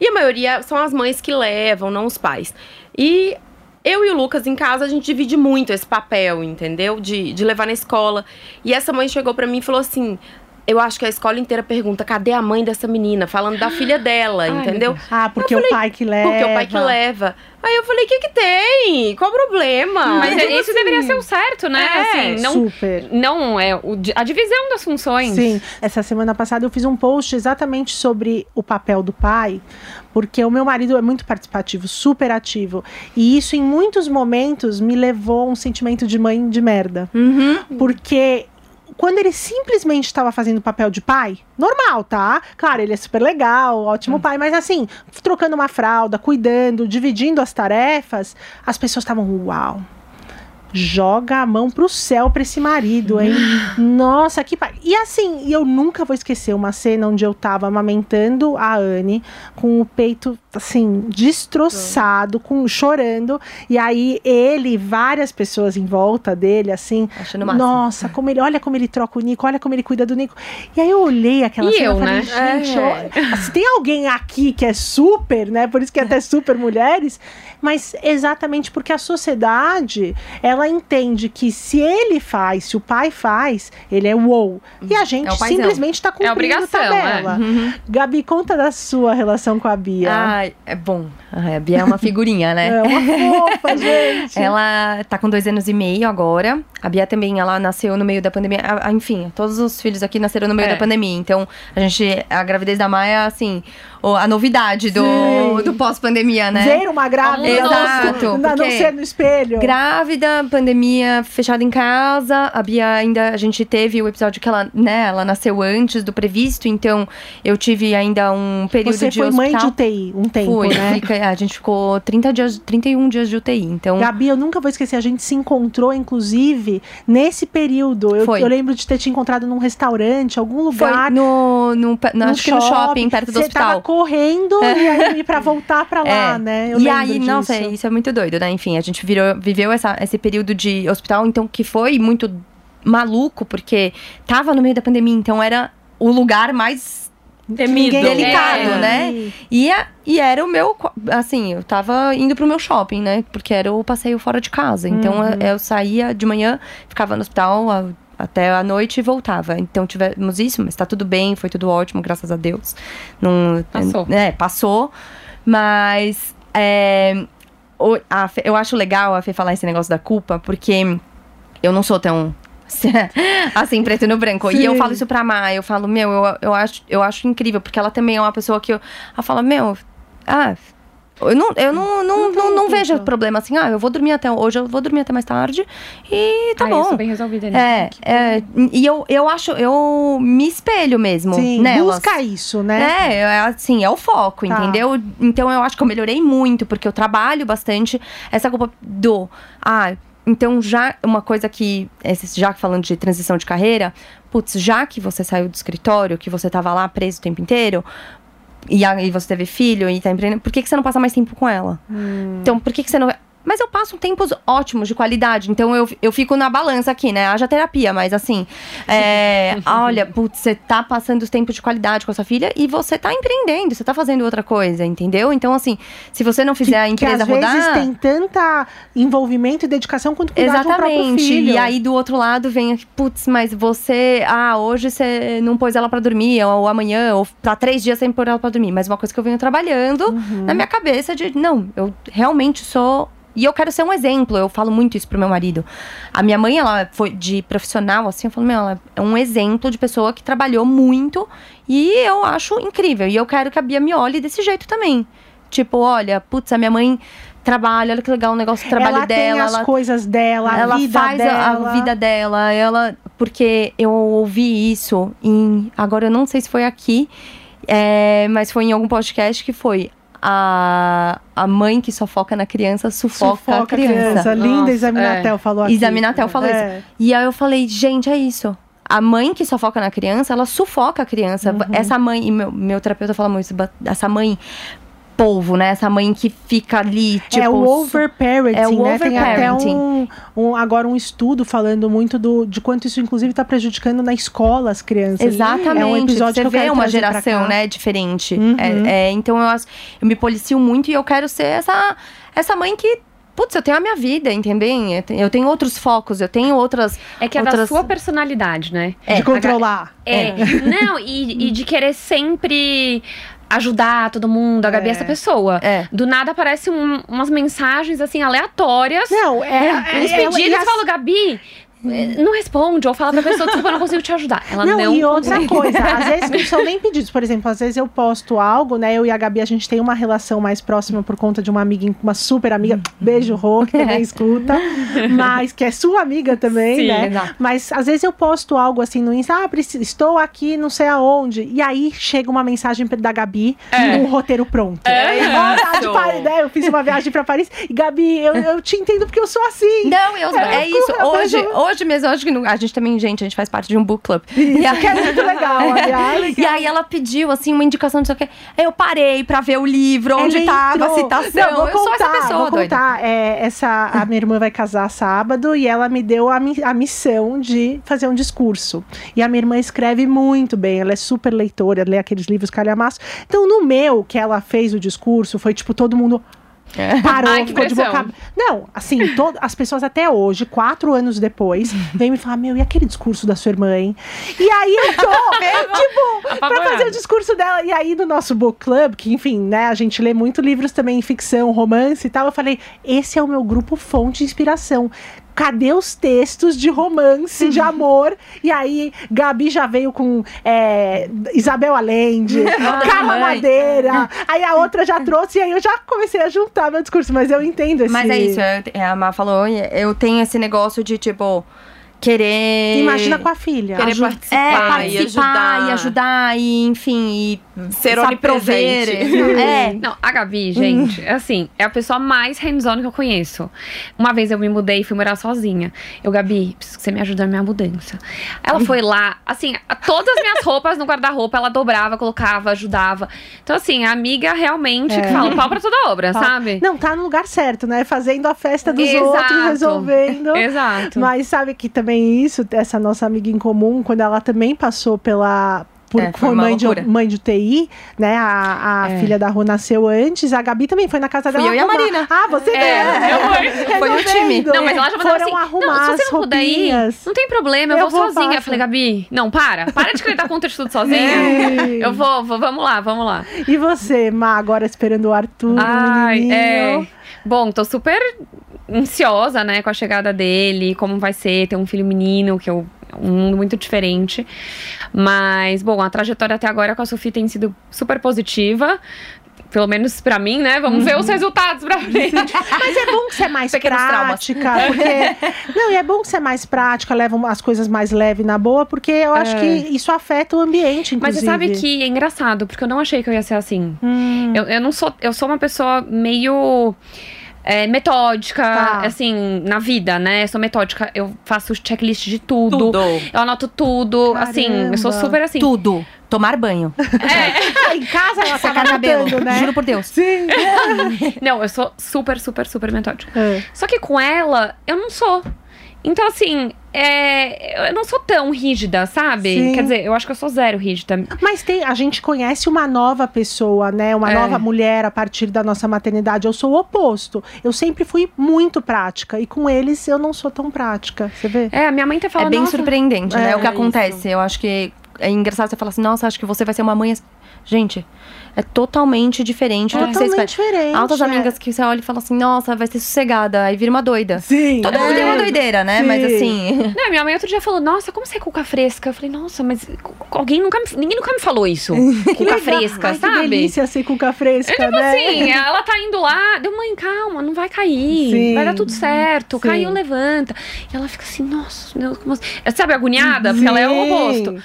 E a maioria são as mães que levam, não os pais. E eu e o Lucas em casa, a gente divide muito esse papel, entendeu? De, de levar na escola. E essa mãe chegou pra mim e falou assim: Eu acho que a escola inteira pergunta: cadê a mãe dessa menina? Falando da filha dela, Ai, entendeu? Ah, porque Eu o pai que leva. Porque o pai que leva. Aí eu falei: O que que tem? Qual o problema? Mas isso assim, deveria ser o certo, né? É, assim, não, Super. não é o a divisão das funções. Sim, essa semana passada eu fiz um post exatamente sobre o papel do pai, porque o meu marido é muito participativo, super ativo, e isso em muitos momentos me levou a um sentimento de mãe de merda, Uhum. porque quando ele simplesmente estava fazendo o papel de pai, normal, tá? Claro, ele é super legal, ótimo pai, mas assim, trocando uma fralda, cuidando, dividindo as tarefas, as pessoas estavam, uau. Joga a mão pro céu pra esse marido, hein? Nossa, que pai. E assim, e eu nunca vou esquecer uma cena onde eu tava amamentando a Anne com o peito assim destroçado, com chorando, e aí ele, e várias pessoas em volta dele assim, nossa, como ele, olha como ele troca o Nico, olha como ele cuida do Nico. E aí eu olhei aquela E cena eu, e falei, né? gente, É. ó, se tem alguém aqui que é super, né? Por isso que é até super mulheres, mas exatamente porque a sociedade, ela entende que se ele faz, se o pai faz, ele é wow. E a gente É simplesmente tá cumprindo obrigação, tabela. Gabi, conta da sua relação com a Bia. Ai, é bom. A Bia é uma figurinha, né? É uma fofa, gente. Ela tá com dois anos e meio agora. A Bia também, ela nasceu no meio da pandemia. A- a- Enfim, todos os filhos aqui nasceram no meio É. da pandemia. Então, a gente. A gravidez da Maia, assim, a novidade do, Sim. do pós-pandemia, né? Ver uma grávida Exato, não, não ser no espelho. Grávida, pandemia, fechada em casa. A Bia ainda, a gente teve o episódio que ela, né, ela nasceu antes do previsto, então eu tive ainda um período Você de foi mãe de hospital. UTI um tempo, Fui, né? fica- a gente ficou 30 dias, 31 dias de UTI, então... Gabi, eu nunca vou esquecer, a gente se encontrou, inclusive, nesse período. Eu, Foi. eu lembro de ter te encontrado num restaurante, algum Foi lugar. no, no, no, no acho que no shopping, perto do Você tava hospital. Correndo e aí pra voltar pra lá, É. né? Eu e aí, disso. nossa, isso é muito doido, né? Enfim, a gente virou, viveu essa, esse período de hospital, então, que foi muito maluco, porque tava no meio da pandemia, então era o lugar mais Temido. Delicado, quer. né? E, a- e era o meu. Assim, eu tava indo pro meu shopping, né? Porque era o passeio fora de casa. Então Uhum. eu, eu saía de manhã, ficava no hospital a- até a noite e voltava. Então tivemos isso, mas tá tudo bem, foi tudo ótimo, graças a Deus. Não, Passou. É, passou. Mas. é, a eu acho legal a Fê falar esse negócio da culpa, porque eu não sou tão. assim, preto no branco. E eu Sim. falo isso pra Má, eu falo, meu, eu, eu, acho, eu acho incrível, porque ela também é uma pessoa que eu, ela fala, meu, ah. Eu não, eu não, não, não, não vejo problema assim, ah, eu vou dormir até hoje, eu vou dormir até mais tarde e tá Ai, eu bom. sou bem resolvida nisso. É, é, e eu, eu acho, eu me espelho mesmo Sim, nelas. busca isso, né? É, é, assim, é o foco, Tá. entendeu? Então eu acho que eu melhorei muito, porque eu trabalho bastante. Essa culpa do. Ah, então já uma coisa que. Já que falando de transição de carreira, putz, já que você saiu do escritório, que você tava lá preso o tempo inteiro. E aí você teve filho e tá empreendendo, por que, que você não passa mais tempo com ela? Então, por que, que você não. Mas eu passo tempos ótimos de qualidade. Então eu, eu fico na balança aqui, né? Haja terapia, mas assim. É, olha, putz, você tá passando os tempos de qualidade com a sua filha e você tá empreendendo, você tá fazendo outra coisa, entendeu? Então, assim, se você não fizer a que empresa às rodar. vezes tem tanta envolvimento e dedicação quanto cuidar de um Exatamente. filho. E aí do outro lado vem, putz, mas você, ah, hoje você não pôs ela pra dormir, ou amanhã, ou tá três dias sem pôr ela pra dormir. Mas uma coisa que eu venho trabalhando Uhum. na minha cabeça de, não, eu realmente sou. E eu quero ser um exemplo, eu falo muito isso pro meu marido. A minha mãe, ela foi de profissional, assim, eu falo, meu, ela é um exemplo de pessoa que trabalhou muito e eu acho incrível. E eu quero que a Bia me olhe desse jeito também. Tipo, olha, putz, a minha mãe trabalho, olha que legal o negócio do trabalho ela dela. tem as ela coisas dela, a ela vida faz a- dela. a vida dela, ela porque eu ouvi isso em agora eu não sei se foi aqui, é, mas foi em algum podcast que foi a, a mãe que só foca na criança sufoca, a criança. Linda Nossa, Examinatel falou aqui. Examinatel falou É. E aí eu falei, gente, é isso. A mãe que só foca na criança, ela sufoca a criança. Uhum. Essa mãe, e meu, meu terapeuta fala muito, essa mãe polvo, né? Essa mãe que fica ali, tipo. é o overparenting, é o né? Tem até overparenting. um, um- agora um estudo falando muito do, de quanto isso, inclusive, está prejudicando na escola as crianças. Exatamente. É um episódio Você que eu vê quero uma geração, cá. né, diferente. Uhum. É- é, então eu, acho- eu me policio muito e eu quero ser essa, essa mãe que. Putz, eu tenho a minha vida, entendeu? Eu tenho- Eu tenho outros focos, eu tenho outras. É que é da outras... sua personalidade, né? De controlar. É. Não, e, e de querer sempre ajudar todo mundo. A Gabi é essa pessoa. É. Do nada aparecem um- umas mensagens assim aleatórias. Não, é. É- pedidos, e eu as- falo, Gabi, não responde. Ou fala pra pessoa, desculpa, eu não consigo te ajudar. Ela não, Não, e outra consegue. coisa, às vezes não são nem pedidos. Por exemplo, às vezes eu posto algo, né? Eu e a Gabi, a gente tem uma relação mais próxima por conta de uma amiga, uma super amiga. Beijo, Rô, que também escuta. Mas que é sua amiga também, Sim, né? exato. Mas às vezes eu posto algo assim no Insta, ah, estou aqui, não sei aonde. E aí chega uma mensagem da Gabi com um roteiro pronto. É isso. de Paris, né? Eu fiz uma viagem pra Paris. E Gabi, eu, eu te entendo porque eu sou assim. Não, eu, É, é, isso. eu Hoje, hoje mesmo, eu acho que não- a gente também, gente, a gente faz parte de um book club. Isso, E aí- que é muito legal, aliás. E aí ela pediu, assim, uma indicação de sei o quê. Eu parei pra ver o livro, onde Ele tava a entrou. citação. Não, vou eu sou essa contar, pessoa, vou doida. contar. É, essa, a minha irmã vai casar sábado e ela me deu a, mi- a missão de fazer um discurso. E a minha irmã escreve muito bem, ela é super leitora, lê aqueles livros calhamaços. Então, no meu, que ela fez o discurso, foi tipo todo mundo. Parou, Ai, que ficou de boca. Não, assim, to- as pessoas até hoje, quatro anos depois, vêm me falar: Meu, e aquele discurso da sua irmã, hein? E aí eu tô, tipo, pra fazer o discurso dela. E aí, no nosso book club, que enfim, né, a gente lê muito livros também em ficção, romance e tal, eu falei: esse é o meu grupo fonte de inspiração. Cadê os textos de romance, de amor? E aí, Gabi já veio com é, Isabel Allende, Carla mãe. Madeira. Aí a outra já trouxe, e aí eu já comecei a juntar meu discurso. Mas eu entendo esse... Mas é isso, eu- a Má falou, eu tenho esse negócio de, tipo, querer... Imagina com a filha. Querer Aju- participar, É, e participar ajudar. e ajudar, e enfim, e Ser onipresente. É, Não, a Gabi, gente, é assim, é a pessoa mais hands-on que eu conheço. Uma vez eu me mudei e fui morar sozinha. Eu, Gabi, preciso que você me ajude na minha mudança. Ela foi lá, assim, todas as minhas roupas no guarda-roupa, ela dobrava, colocava, ajudava. Então, assim, a amiga realmente que fala pau pra toda obra, sabe? Não, tá no lugar certo, né? Fazendo a festa dos Exato. outros, resolvendo. Exato. Mas sabe que também isso, essa nossa amiga em comum, quando ela também passou pela. Por, É, foi mãe de, mãe de UTI, né? A, a É. filha da Rô nasceu antes. A Gabi também foi na casa Fui dela. eu e a arrumar. Marina. Ah, você É, também. eu fui. Foi o time. Não, mas ela já falou Foram assim, arrumar não, se você não puder ir, não tem problema, eu, Eu vou, vou, sozinha. faço. Eu falei, Gabi, não, para. Para de conta de tudo sozinha. Ei. Eu vou, vou, vamos lá, vamos lá. E você, Má, agora esperando o Arthur, o Ai, menininho. é. Bom, tô super ansiosa, né, com a chegada dele, como vai ser ter um filho menino, que é um mundo muito diferente. Mas, bom, a trajetória até agora com a Sofia tem sido super positiva. Pelo menos pra mim, né? Vamos ver os resultados pra frente. Mas é bom que você é mais Pequenos traumas. prática, porque. Não, e é bom que você é mais prática, leva as coisas mais leve na boa, porque eu acho É. que isso afeta o ambiente, Mas inclusive. você sabe que é engraçado, porque eu não achei que eu ia ser assim. Hum, Eu, eu não sou. Eu sou uma pessoa meio. É, metódica, Tá. assim, na vida, né? Eu sou metódica, eu faço checklist de tudo. Tudo. Eu anoto tudo, assim, eu sou Caramba. super assim. tudo. Tomar banho. ah, em casa ela tá Secar cabelo. né? Juro por Deus. Sim. Não, eu sou super, super, super metódica. É. Só que com ela, eu não sou. Então, assim, é, eu não sou tão rígida, sabe? Sim. Quer dizer, eu acho que eu sou zero rígida. Mas tem, a gente conhece uma nova pessoa, né? Uma É. nova mulher a partir da nossa maternidade. Eu sou o oposto. Eu sempre fui muito prática. E com eles eu não sou tão prática. Você vê? É, a minha mãe até fala, é bem "Nossa, surpreendente, né? é o que isso. acontece. Eu acho que é engraçado você falar assim, nossa, acho que você vai ser uma mãe Gente, é totalmente diferente do que vocês Totalmente diferente. Altas é. amigas que você olha e fala assim, nossa, vai ser sossegada. Aí vira uma doida. Sim. Todo mundo tem uma doideira, né? Mas Sim. assim. Não, minha mãe outro dia falou, nossa, como você é cuca fresca? Eu falei, nossa, mas alguém nunca me, ninguém nunca me falou isso. Cuca fresca, Ai, sabe? Que delícia ser cuca fresca, É tipo né? assim, ela tá indo lá, deu mãe, calma, não vai cair, Sim. vai dar tudo certo, Sim. caiu, levanta. E ela fica assim, nossa, Deus, como assim? Sabe, agoniada, porque ela é o Sim. oposto.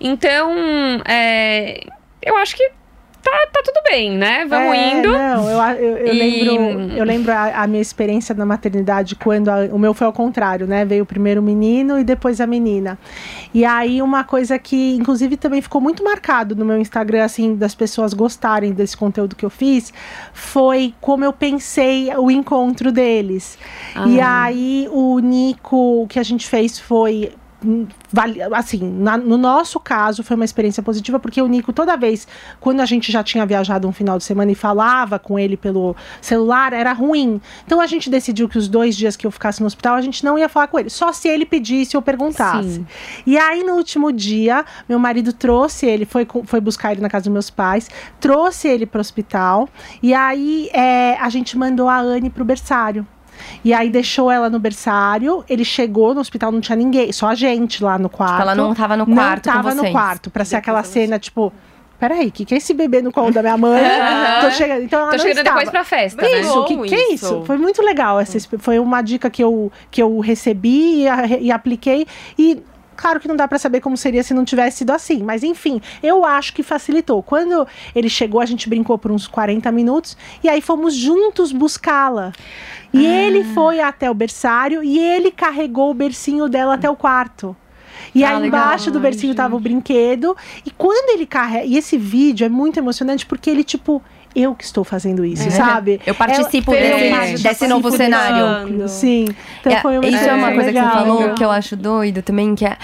Então, é, eu acho que tá, tá tudo bem, né? Vamos É, indo. Não, eu, eu, eu E- lembro, eu lembro a, a minha experiência na maternidade quando a- o meu foi ao contrário, né? Veio primeiro o menino e depois a menina. E aí uma coisa que, inclusive, também ficou muito marcado no meu Instagram, assim, das pessoas gostarem desse conteúdo que eu fiz, foi como eu pensei o encontro deles. E Ah. aí o Nico, o que a gente fez foi assim, na- no nosso caso foi uma experiência positiva porque o Nico toda vez quando a gente já tinha viajado um final de semana e falava com ele pelo celular era ruim. Então a gente decidiu que os dois dias que eu ficasse no hospital a gente não ia falar com ele, só se ele pedisse ou perguntasse. Sim. E aí no último dia meu marido trouxe ele, foi foi buscar ele na casa dos meus pais, trouxe ele para o hospital e aí é, a gente mandou a Anne pro berçário. E aí deixou ela no berçário. Ele chegou no hospital, não tinha ninguém, só a gente lá no quarto. ela não tava no quarto Não com tava no quarto, pra ser aquela cena, tipo. Peraí, o que, que é esse bebê no colo da minha mãe? Tô chegando. Então ela Tô não chegando estava. depois pra festa, né? Isso, que, Bom que é isso. isso? Foi muito legal. Essa, exp- foi uma dica que eu, que eu recebi e, a- e apliquei. E claro que não dá pra saber como seria se não tivesse sido assim. Mas enfim, eu acho que facilitou. Quando ele chegou, a gente brincou por uns 40 minutos. E aí fomos juntos buscá-la. E Ah. ele foi até o berçário e ele carregou o bercinho dela até o quarto. E Ah, aí legal. embaixo do bercinho tava o brinquedo. E quando ele carrega. E esse vídeo é muito emocionante porque ele, tipo, eu que estou fazendo isso, sabe? Eu participo É- desse, é- desse novo participo cenário. Sim. Então É, foi uma isso é uma coisa que você legal. falou que eu acho doido também, que é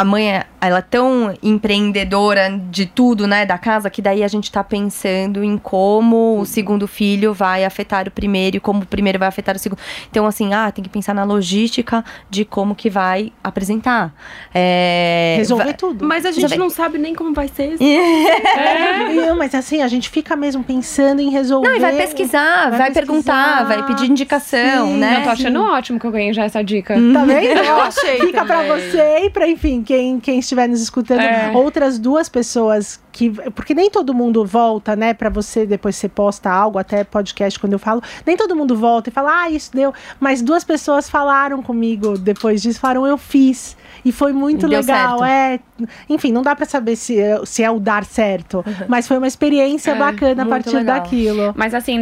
a mãe, é- ela é tão empreendedora de tudo, né, da casa, que daí a gente tá pensando em como o segundo filho vai afetar o primeiro e como o primeiro vai afetar o segundo. Então, assim, ah, tem que pensar na logística de como que vai apresentar. É, Resolver vai- tudo. Mas a gente Resolver. não sabe nem como vai ser isso. Não, mas assim, a gente fica mesmo pensando em resolver. Não, e vai pesquisar, vai, vai perguntar, pesquisar, vai pedir indicação, sim. né? Eu tô achando ótimo que eu ganhei já essa dica. Tá vendo? Eu achei Fica pra também. você e pra, enfim, quem, quem estiver nos escutando. É. Outras duas pessoas que. Porque nem todo mundo volta, né? Pra você, depois você posta algo, até podcast, quando eu falo. Nem todo mundo volta e fala, ah, isso deu. Mas duas pessoas falaram comigo depois disso, falaram, eu fiz. E foi muito Deu legal. certo. É, enfim, não dá pra saber se é, se é o dar certo. Mas foi uma experiência É, bacana a partir legal. daquilo. Mas assim,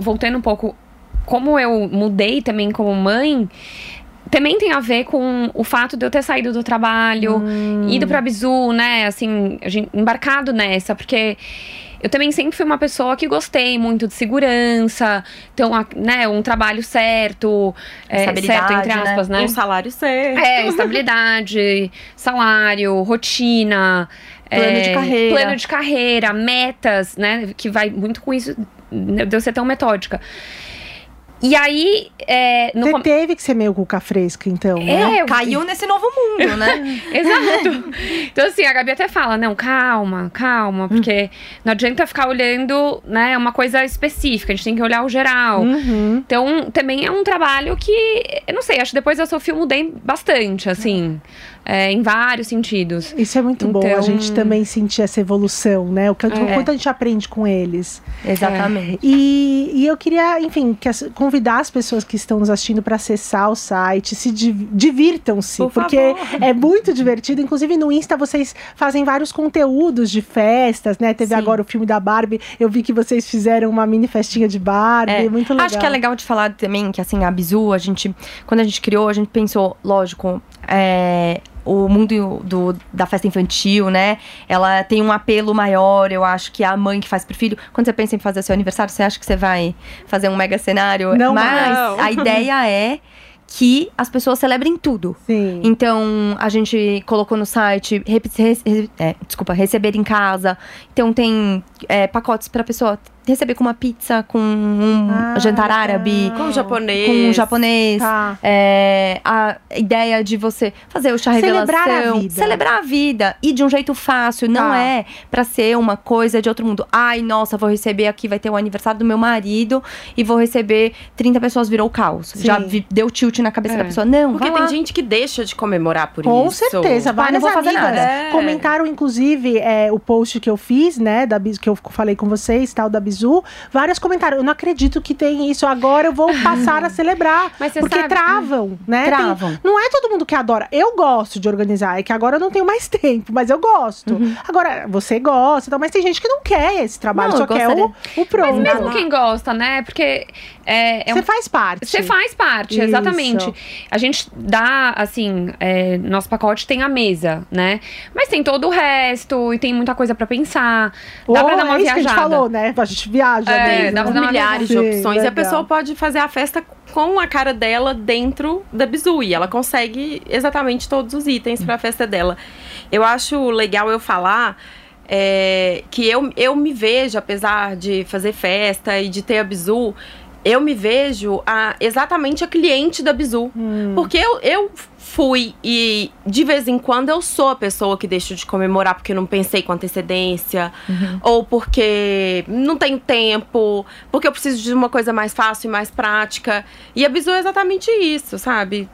voltando um pouco, como eu mudei também como mãe, também tem a ver com o fato de eu ter saído do trabalho, ido pra Bizu, né? Assim, embarcado nessa, porque. Eu também sempre fui uma pessoa que gostei muito de segurança, então, né, um trabalho certo, é, certo, entre né? aspas, né? Um salário certo. É, estabilidade, salário, rotina. Plano é, de carreira. Plano de carreira, metas, né? Que vai muito com isso de eu ser tão metódica. E aí, é, no Você com- teve que ser meio cuca fresca, então. né? É, eu- Caiu nesse novo mundo, né? Exato. Então, assim, a Gabi até fala, não, calma, calma, porque não adianta ficar olhando, né, uma coisa específica, a gente tem que olhar o geral. Uhum. Então, também é um trabalho que, eu não sei, acho que depois da Sofia eu mudei bastante, assim, é, em vários sentidos. Isso é muito bom, a Então- gente também sentir essa evolução, né? O quanto, o É. quanto a gente aprende com eles. Exatamente. E, e eu queria, enfim, que as- convidar as pessoas que estão nos assistindo para acessar o site, se div- divirtam-se, Por porque favor. é muito divertido. Inclusive no Insta vocês fazem vários conteúdos de festas, né? Teve Sim. agora o filme da Barbie, eu vi que vocês fizeram uma mini festinha de Barbie, É, muito legal. Acho que é legal de falar também que, assim, a Bizu, a gente, quando a gente criou, a gente pensou, lógico, é, o mundo do, da festa infantil, né? Ela tem um apelo maior, eu acho que é a mãe que faz pro filho. Quando você pensa em fazer seu aniversário, você acha que você vai fazer um mega cenário? Não Mas mais. a ideia é que as pessoas celebrem tudo. Sim. Então, a gente colocou no site, re- re- é, desculpa, receber em casa. Então, tem é, pacotes pra pessoa receber com uma pizza, com um Ah, jantar árabe, Com o japonês. com um japonês. Tá. É, a ideia de você fazer o chá Celebrar a revelação, vida. celebrar a vida e de um jeito fácil, não Tá. é pra ser uma coisa de outro mundo. Ai, nossa, vou receber aqui, vai ter o aniversário do meu marido e vou receber 30 pessoas, virou caos. Sim. Já vi- deu tilt na cabeça É. da pessoa. Não, Porque tem lá. gente que deixa de comemorar por Com isso. certeza, Vai, várias não vou fazer amigas nada. É. comentaram, inclusive, é, o post que eu fiz, né, da Bizu, que eu falei com vocês, tal, da Bizu. Várias comentaram, eu não acredito que tem isso, agora eu vou passar a celebrar. Mas porque sabe- travam, né? Tem- Travam. não é todo mundo que adora. Eu gosto de organizar, é que agora eu não tenho mais tempo, mas eu gosto. Uhum. Agora, você gosta, tal, mas tem gente que não quer esse trabalho, Não, só quer o, o pronto. Mas mesmo quem gosta, né? Porque é, é Você um faz parte. Você faz parte, Isso. exatamente. A gente dá, assim, é, nosso pacote tem a mesa, né? Mas tem todo o resto e tem muita coisa pra pensar. Dá Ou pra dar uma é isso que a gente viajada. falou, né? A gente viaja. É, mesmo. dá pra dar uma milhares de opções. E a legal. pessoa pode fazer a festa com a cara dela dentro da Bizu. E ela consegue exatamente todos os itens para a festa dela. Eu acho legal eu falar é, que eu, eu me vejo, apesar de fazer festa e de ter a Bizu, eu me vejo a, exatamente a cliente da Bizu. Hum. Porque eu, eu fui e de vez em quando eu sou a pessoa que deixo de comemorar porque não pensei com antecedência, ou porque não tenho tempo, porque eu preciso de uma coisa mais fácil e mais prática. E a Bizu é exatamente isso, sabe?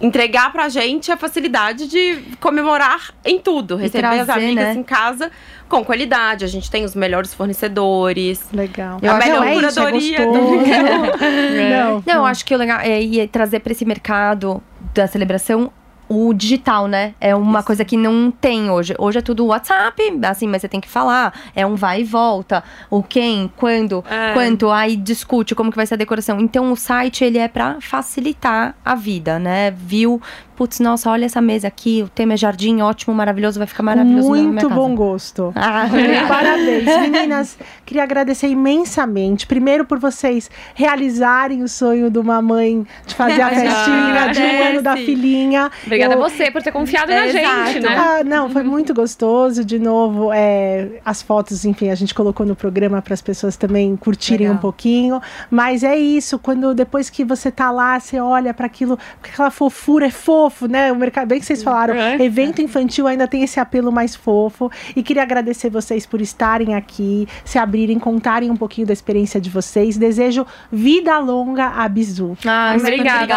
Entregar pra gente a facilidade de comemorar em tudo, receber as trazer, amigas né? em casa com qualidade. A gente tem os melhores fornecedores. Legal. Eu a acho- melhor é isso, é curadoria. gostoso. não, Não, eu acho que o legal é ir trazer pra esse mercado da celebração o digital, né? É uma coisa que não tem hoje. Hoje é tudo WhatsApp, assim, mas você tem que falar. É um vai e volta. O quem, quando, É. quanto, aí discute como que vai ser a decoração. Então o site, ele é pra facilitar a vida, né? Viu, putz, nossa, olha essa mesa aqui, o tema é jardim, ótimo, maravilhoso, vai ficar maravilhoso Muito casa. bom gosto. Ah, Parabéns, meninas. Queria agradecer imensamente. Primeiro por vocês realizarem o sonho de uma mãe de fazer a festinha de um ano da filhinha. Obrigada Eu- a você por ter confiado na Exato. gente, né? Ah, não, foi muito gostoso. De novo, é, as fotos, enfim, a gente colocou no programa para as pessoas também curtirem Legal. um pouquinho. Mas é isso, quando depois que você tá lá, você olha para aquilo, porque aquela fofura é fofo, né? O mercado, bem que vocês falaram, É. evento infantil ainda tem esse apelo mais fofo. E queria agradecer vocês por estarem aqui, se abrirem, contarem um pouquinho da experiência de vocês. Desejo vida longa a Bizu. Ah, super Obrigada.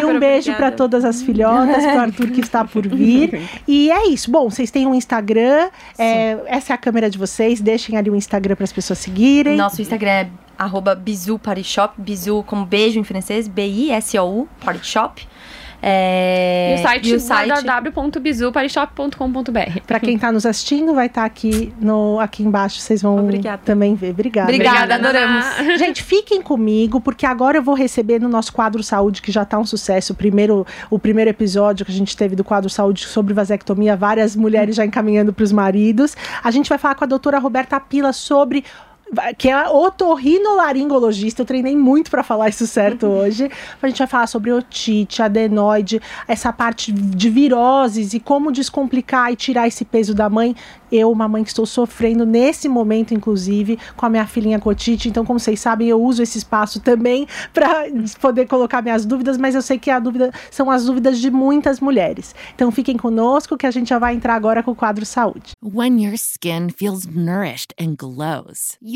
E um beijo para obrigada. todas as filhotas, para o Arthur que está por vir. E é isso. Bom, vocês têm um Instagram. é, essa é a câmera de vocês. Deixem ali o Instagram para as pessoas seguirem. Nosso Instagram é arroba Bizu Party Shop, como beijo em francês, B-I-S-O-U, Party Shop. É, E o site, e o site www.bizuparishop.com.br. Para quem está nos assistindo, vai estar aqui, no, aqui embaixo. Vocês vão Obrigada. também ver. Obrigada. Obrigada, adoramos. Gente, fiquem comigo, porque agora eu vou receber no nosso quadro Saúde, que já tá um sucesso. O primeiro, o primeiro episódio que a gente teve do quadro Saúde sobre vasectomia, várias mulheres já encaminhando para os maridos. A gente vai falar com a doutora Roberta Pila sobre que é otorrinolaringologista, eu treinei muito para falar isso certo hoje. A gente vai falar sobre otite, adenoide, essa parte de viroses e como descomplicar e tirar esse peso da mãe. Eu, uma mãe que estou sofrendo nesse momento, inclusive, com a minha filhinha com otite. Então, como vocês sabem, eu uso esse espaço também para poder colocar minhas dúvidas, mas eu sei que a dúvida são as dúvidas de muitas mulheres. Então, fiquem conosco que a gente já vai entrar agora com o quadro Saúde. When your skin feels nourished and glows, you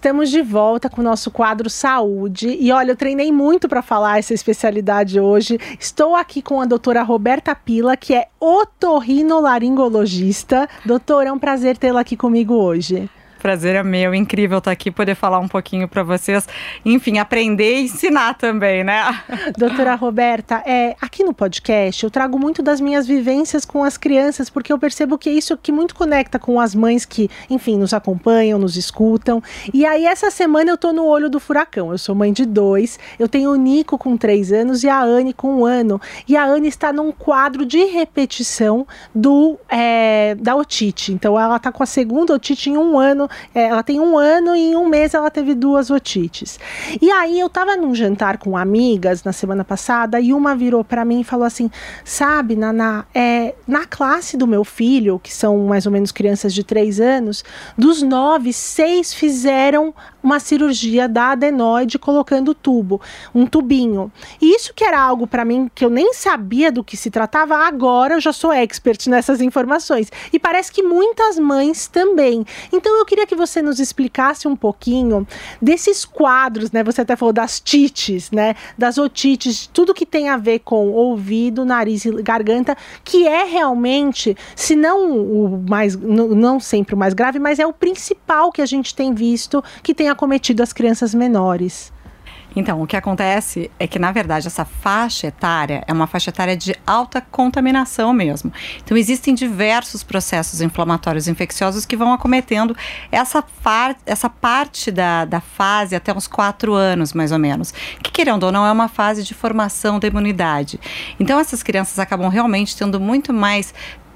Estamos de volta com o nosso quadro Saúde. E olha, eu treinei muito para falar essa especialidade hoje. Estou aqui com a doutora Roberta Pila, que é otorrinolaringologista. Doutora, é um prazer tê-la aqui comigo hoje. Prazer é meu, incrível estar aqui, poder falar um pouquinho para vocês. Enfim, aprender e ensinar também, né? Doutora Roberta, é, aqui no podcast eu trago muito das minhas vivências com as crianças, porque eu percebo que é isso que muito conecta com as mães que, enfim, nos acompanham, nos escutam. E aí, essa semana eu tô no olho do furacão. Eu sou mãe de dois, eu tenho o Nico com três anos e a Anne com um ano. E a Anne está num quadro de repetição do é, da otite. Então, ela tá com a segunda otite em um ano ela tem um ano e em um mês ela teve duas otites. E aí eu tava num jantar com amigas na semana passada e uma virou para mim e falou assim: Sabe, Naná, é, na classe do meu filho, que são mais ou menos crianças de três anos, dos nove, seis fizeram uma cirurgia da adenoide colocando tubo, um tubinho. E isso que era algo para mim que eu nem sabia do que se tratava, agora eu já sou expert nessas informações. E parece que muitas mães também. Então eu queria que você nos explicasse um pouquinho desses quadros, né? Você até falou das tites, né? Das otites, tudo que tem a ver com ouvido, nariz e garganta, que é realmente, se não o mais, não sempre o mais grave, mas é o principal que a gente tem visto que tem acometido as crianças menores. Então, o que acontece é que, na verdade, essa faixa etária é uma faixa etária de alta contaminação mesmo. Então, existem diversos processos inflamatórios infecciosos que vão acometendo essa, essa parte da, da fase até uns quatro anos, mais ou menos. Que, querendo ou não, é uma fase de formação da imunidade. Então, essas crianças acabam realmente tendo muito mais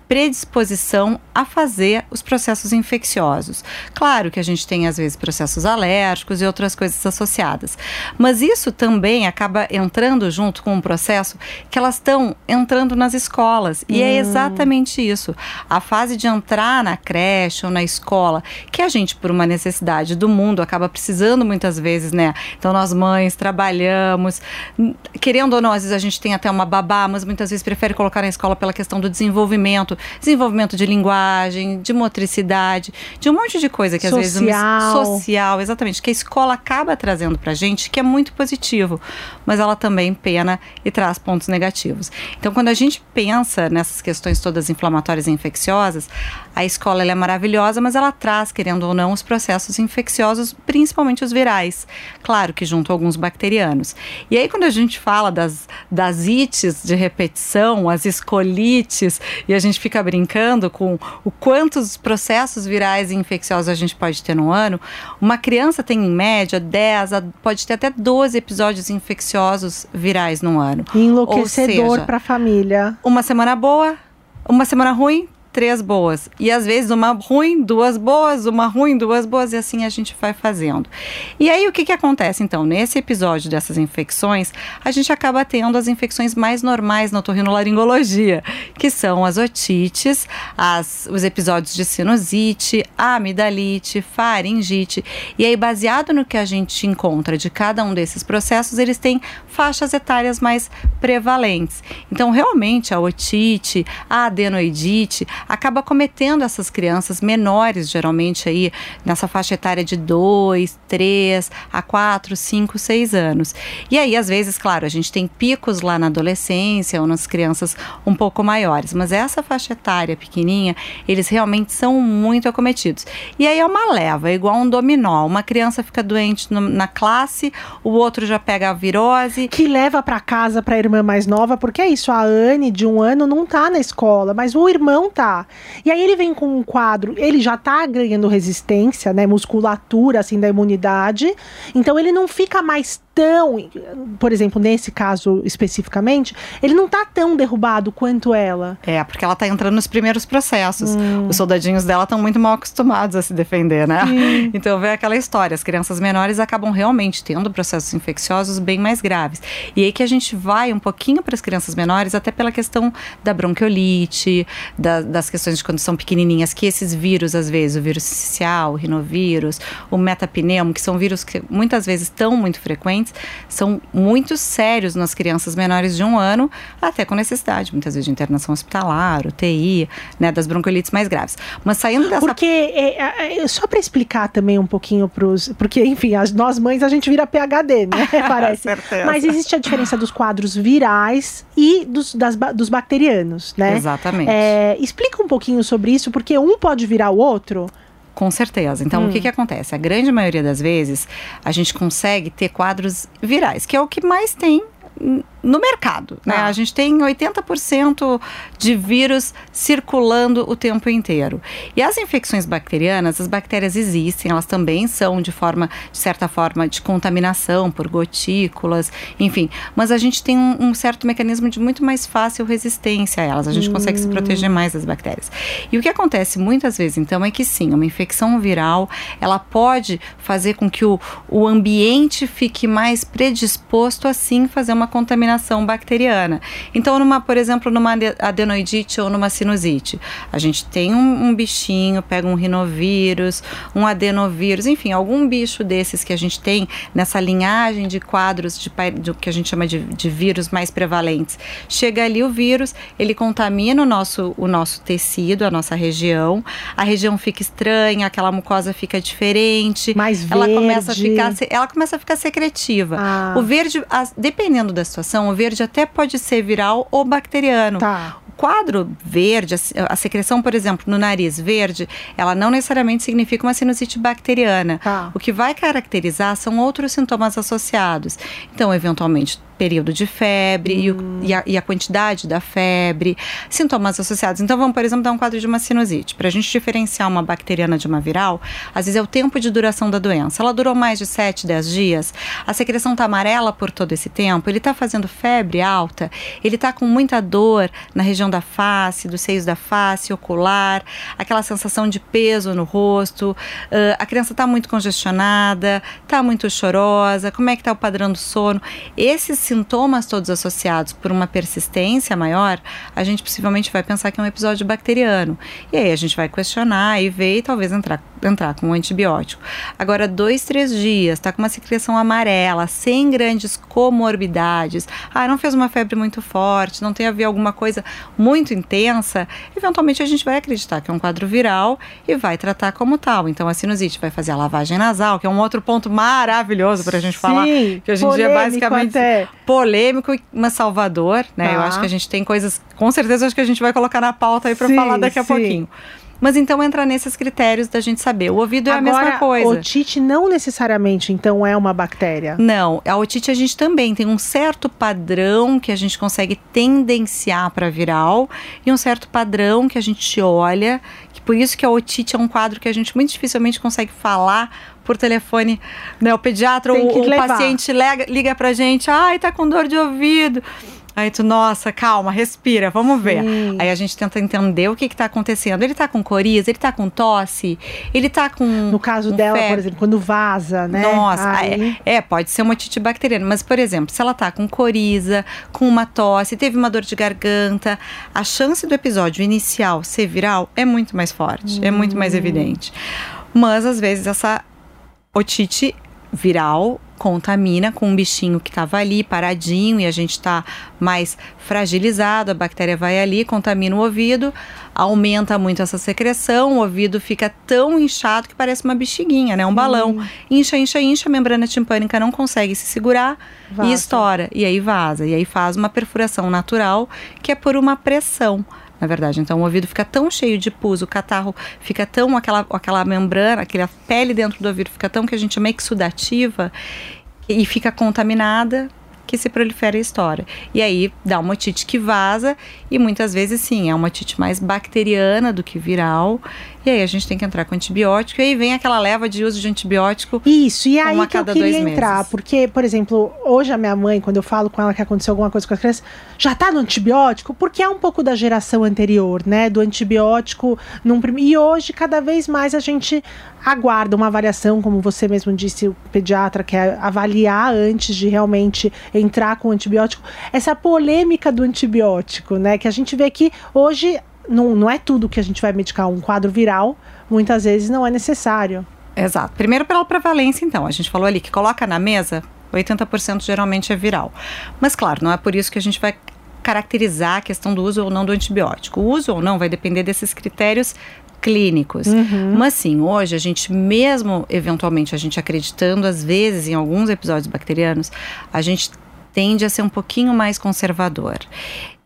predisposição a fazer os processos infecciosos. Claro que a gente tem às vezes processos alérgicos e outras coisas associadas, mas isso também acaba entrando junto com um processo que elas estão entrando nas escolas e é hum. é exatamente isso. A fase de entrar na creche ou na escola, que a gente por uma necessidade do mundo acaba precisando muitas vezes, né? Então nós mães trabalhamos, querendo ou não, às vezes a gente tem até uma babá, mas muitas vezes prefere colocar na escola pela questão do desenvolvimento desenvolvimento de linguagem, de motricidade, de um monte de coisa que social. às vezes social, exatamente, que a escola acaba trazendo pra gente, que é muito positivo, mas ela também pena e traz pontos negativos. Então, quando a gente pensa nessas questões todas inflamatórias e infecciosas, a escola é maravilhosa, mas ela traz, querendo ou não, os processos infecciosos, principalmente os virais. Claro que junto a alguns bacterianos. E aí, quando a gente fala das, das ites de repetição, as escolites, e a gente fica brincando com o quantos processos virais e infecciosos a gente pode ter no ano, uma criança tem em média 10, pode ter até 12 episódios infecciosos virais no ano. Enlouquecedor para a família. Uma semana boa, uma semana ruim, três boas. E às vezes uma ruim, duas boas, uma ruim, duas boas, e assim a gente vai fazendo. E aí o que, que acontece então? Nesse episódio dessas infecções, a gente acaba tendo as infecções mais normais na otorrinolaringologia, que são as otites, as, os episódios de sinusite, amidalite, faringite. E aí, baseado no que a gente encontra de cada um desses processos, eles têm faixas etárias mais prevalentes. Então, realmente, a otite, a adenoidite, acaba cometendo essas crianças menores, geralmente aí nessa faixa etária de 2, 3 a 4, 5, 6 anos. E aí, às vezes, claro, a gente tem picos lá na adolescência ou nas crianças um pouco maiores, mas essa faixa etária pequenininha, eles realmente são muito acometidos. E aí é uma leva, é igual um dominó. Uma criança fica doente no, na classe, o outro já pega a virose. Que leva para casa para a irmã mais nova, porque é isso, a Anne de um ano não tá na escola, mas o irmão tá tá. E aí ele vem com um quadro, ele já tá ganhando resistência, né, musculatura assim da imunidade. Então ele não fica mais tão, por exemplo, nesse caso especificamente, ele não tá tão derrubado quanto ela. É, porque ela tá entrando nos primeiros processos. Hum. Os soldadinhos dela estão muito mal acostumados a se defender, né? Então vê aquela história, as crianças menores acabam realmente tendo processos infecciosos bem mais graves. E aí que a gente vai um pouquinho para as crianças menores, até pela questão da bronquiolite, da, das questões de quando são pequenininhas, que esses vírus, às vezes, o vírus social, o rinovírus, o metapneumo, que são vírus que muitas vezes estão muito frequentes, são muito sérios nas crianças menores de um ano, até com necessidade, muitas vezes, de internação hospitalar, UTI, né, das bronquiolites mais graves. Mas saindo dessa. Porque, é, é, só para explicar também um pouquinho para os. Porque, enfim, as, nós mães a gente vira PHD, né? Parece. Mas existe a diferença dos quadros virais e dos, das, dos bacterianos, né? Exatamente. É, explica um pouquinho sobre isso, porque um pode virar o outro. Com certeza. Então, hum. o que, que acontece? A grande maioria das vezes, a gente consegue ter quadros virais, que é o que mais tem no mercado. Né? Ah. A gente tem 80% de vírus circulando o tempo inteiro. E as infecções bacterianas, as bactérias existem, elas também são de forma, de certa forma, de contaminação por gotículas, enfim. Mas a gente tem um, um certo mecanismo de muito mais fácil resistência a elas. A gente hum. consegue se proteger mais das bactérias. E o que acontece muitas vezes, então, é que sim, uma infecção viral, ela pode fazer com que o, o ambiente fique mais predisposto a sim fazer uma contaminação contaminação bacteriana. Então, numa, por exemplo, numa adenoidite ou numa sinusite, a gente tem um, um bichinho, pega um rinovírus, um adenovírus, enfim, algum bicho desses que a gente tem nessa linhagem de quadros de, de que a gente chama de, de vírus mais prevalentes. Chega ali o vírus, ele contamina o nosso, o nosso tecido, a nossa região, a região fica estranha, aquela mucosa fica diferente, mais ela verde. começa a ficar, ela começa a ficar secretiva. Ah. O verde, dependendo da situação, o verde até pode ser viral ou bacteriano. Tá quadro verde, a, secreção, por exemplo, no nariz verde, ela não necessariamente significa uma sinusite bacteriana. Tá. O que vai caracterizar são outros sintomas associados. Então, eventualmente, período de febre hum. e, o, a, e, a, quantidade da febre, sintomas associados. Então, vamos, por exemplo, dar um quadro de uma sinusite. Para a gente diferenciar uma bacteriana de uma viral, às vezes é o tempo de duração da doença. Ela durou mais de 7, 10 dias, a secreção está amarela por todo esse tempo, ele está fazendo febre alta, ele está com muita dor na região da face, dos seios da face, ocular, aquela sensação de peso no rosto, uh, a criança está muito congestionada, está muito chorosa, como é que está o padrão do sono. Esses sintomas todos associados por uma persistência maior, a gente possivelmente vai pensar que é um episódio bacteriano. E aí a gente vai questionar e ver e talvez entrar, entrar com um antibiótico. Agora, dois, três dias, tá com uma secreção amarela, sem grandes comorbidades, ah, não fez uma febre muito forte, não tem a ver alguma coisa muito intensa, eventualmente a gente vai acreditar que é um quadro viral e vai tratar como tal. Então, a sinusite vai fazer a lavagem nasal, que é um outro ponto maravilhoso para a gente Sim, falar, que hoje em dia é basicamente até polêmico, mas salvador, né? Eu acho que a gente tem coisas, com certeza, acho que a gente vai colocar na pauta aí para falar daqui a sim. pouquinho. Mas então entra nesses critérios da gente saber. O ouvido Agora, é a mesma coisa. Otite não necessariamente, então, é uma bactéria. Não, a otite a gente também tem um certo padrão que a gente consegue tendenciar para viral e um certo padrão que a gente olha. Que por isso que a otite é um quadro que a gente muito dificilmente consegue falar por telefone, né? O pediatra ou o paciente liga, liga pra gente, ai, tá com dor de ouvido. Aí tu, nossa, calma, respira, vamos ver. Sim. Aí a gente tenta entender o que está acontecendo. Ele está com coriza, ele está com tosse, ele está com. No caso dela, febre. por exemplo, quando vaza, né? Nossa, é, é, pode ser uma otite bacteriana. Mas, por exemplo, se ela está com coriza, com uma tosse, teve uma dor de garganta, a chance do episódio inicial ser viral é muito mais forte, hum. é muito mais hum. evidente. Mas às vezes essa otite viral contamina com um bichinho que estava ali paradinho e a gente está mais fragilizado, a bactéria vai ali, contamina o ouvido, aumenta muito essa secreção, o ouvido fica tão inchado que parece uma bexiguinha, né? Um balão. Hum. Incha, incha, incha, a membrana timpânica não consegue se segurar vaza. e estoura. E aí vaza. E aí faz uma perfuração natural que é por uma pressão na verdade. Então o ouvido fica tão cheio de pus, o catarro fica tão aquela, aquela membrana, aquela pele dentro do ouvido fica tão que a gente chama exudativa e fica contaminada que se prolifera a história. E aí dá uma otite que vaza e muitas vezes sim, é uma otite mais bacteriana do que viral e aí a gente tem que entrar com antibiótico. E aí vem aquela leva de uso de antibiótico. Isso, e aí que eu queria entrar. Meses. Porque, por exemplo, hoje a minha mãe, quando eu falo com ela que aconteceu alguma coisa com as crianças, já tá no antibiótico, porque é um pouco da geração anterior, né? Do antibiótico. Num, e hoje, cada vez mais, a gente aguarda uma avaliação, como você mesmo disse, o pediatra quer avaliar antes de realmente entrar com o antibiótico. Essa polêmica do antibiótico, né? Que a gente vê que hoje não, não é tudo que a gente vai medicar um quadro viral, muitas vezes não é necessário. Exato. Primeiro pela prevalência, então. A gente falou ali que coloca na mesa, 80% geralmente é viral. Mas, claro, não é por isso que a gente vai caracterizar a questão do uso ou não do antibiótico. O uso ou não vai depender desses critérios clínicos. Uhum. Mas sim, hoje a gente mesmo eventualmente a gente acreditando às vezes em alguns episódios bacterianos, a gente tende a ser um pouquinho mais conservador.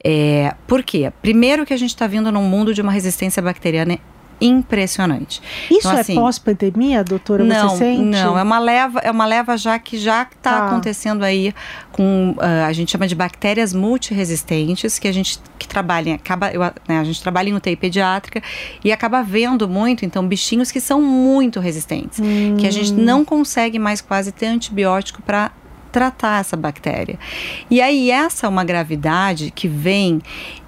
É, por quê? Primeiro que a gente está vindo num mundo de uma resistência bacteriana impressionante. Isso Então, é assim, pós-pandemia, doutora? não, você sente? não, é uma leva, é uma leva já que já está Tá. acontecendo aí com ah, a gente chama de bactérias multiresistentes que a gente que trabalha, acaba, eu, né, a gente trabalha em UTI pediátrica e acaba vendo muito, então bichinhos que são muito resistentes, que a gente não consegue mais quase ter antibiótico para tratar essa bactéria. E aí essa é uma gravidade que vem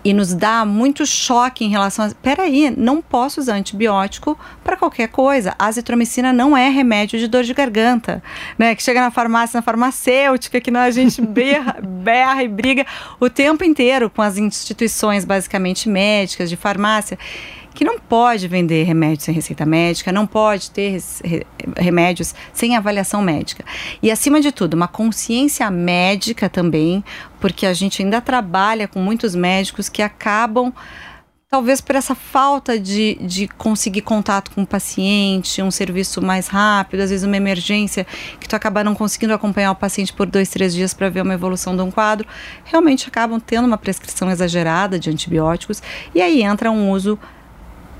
e nos dá muito choque em relação a. Peraí, não posso usar antibiótico para qualquer coisa. A azitromicina não é remédio de dor de garganta, né? Que chega na farmácia, na farmacêutica, que não, a gente berra, berra e briga o tempo inteiro com as instituições basicamente médicas, de farmácia que não pode vender remédio sem receita médica, não pode ter remédios sem avaliação médica. E, acima de tudo, uma consciência médica também, porque a gente ainda trabalha com muitos médicos que acabam. Talvez por essa falta de, de conseguir contato com o paciente, um serviço mais rápido, às vezes uma emergência, que tu acaba não conseguindo acompanhar o paciente por dois, três dias para ver uma evolução de um quadro, realmente acabam tendo uma prescrição exagerada de antibióticos, e aí entra um uso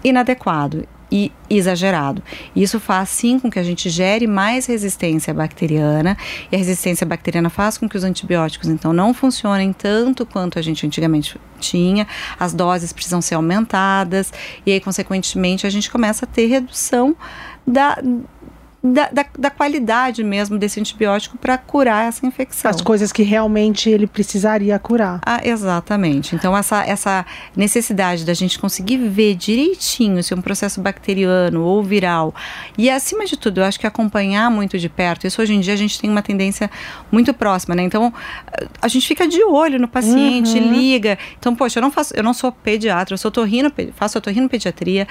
inadequado e exagerado. Isso faz sim com que a gente gere mais resistência bacteriana e a resistência bacteriana faz com que os antibióticos então não funcionem tanto quanto a gente antigamente tinha. As doses precisam ser aumentadas e aí consequentemente a gente começa a ter redução da da, da, da qualidade mesmo desse antibiótico para curar essa infecção. As coisas que realmente ele precisaria curar. Ah, exatamente. Então, essa, essa necessidade da gente conseguir ver direitinho se é um processo bacteriano ou viral. E, acima de tudo, eu acho que acompanhar muito de perto. Isso hoje em dia a gente tem uma tendência muito próxima, né? Então, a gente fica de olho no paciente, Uhum. liga. Então, poxa, eu não faço, eu não sou pediatra, eu sou torrino, faço otorrinopediatria,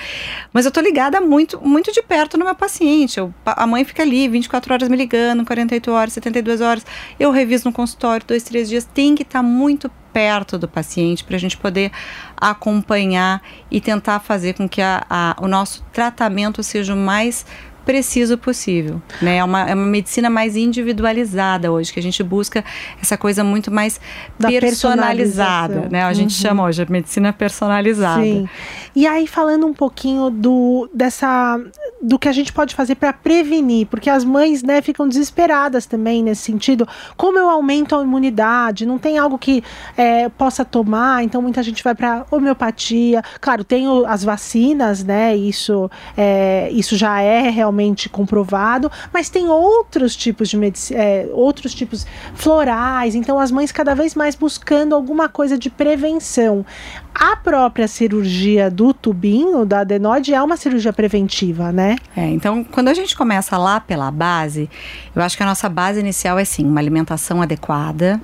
mas eu tô ligada muito, muito de perto no meu paciente. Eu, a mãe fica ali 24 horas me ligando, 48 horas, 72 horas. Eu reviso no consultório dois, três dias. Tem que estar muito perto do paciente para a gente poder acompanhar e tentar fazer com que a, a- o nosso tratamento seja o mais preciso possível, né? É uma, é uma medicina mais individualizada hoje, que a gente busca essa coisa muito mais Da personalizada, né? A gente Uhum. chama hoje de medicina personalizada. Sim. E aí falando um pouquinho do dessa do que a gente pode fazer para prevenir, porque as mães, né, ficam desesperadas também nesse sentido. Como eu aumento a imunidade? Não tem algo que é, possa tomar? Então muita gente vai para homeopatia. Claro, tem o- as vacinas, né? Isso é, isso já é realmente comprovado. Mas tem outros tipos de medicina, outros tipos florais. Então as mães cada vez mais buscando alguma coisa de prevenção. A própria cirurgia do tubinho, da adenoide, é uma cirurgia preventiva, né? É, então, quando a gente começa lá pela base, eu acho que a nossa base inicial é sim, uma alimentação adequada,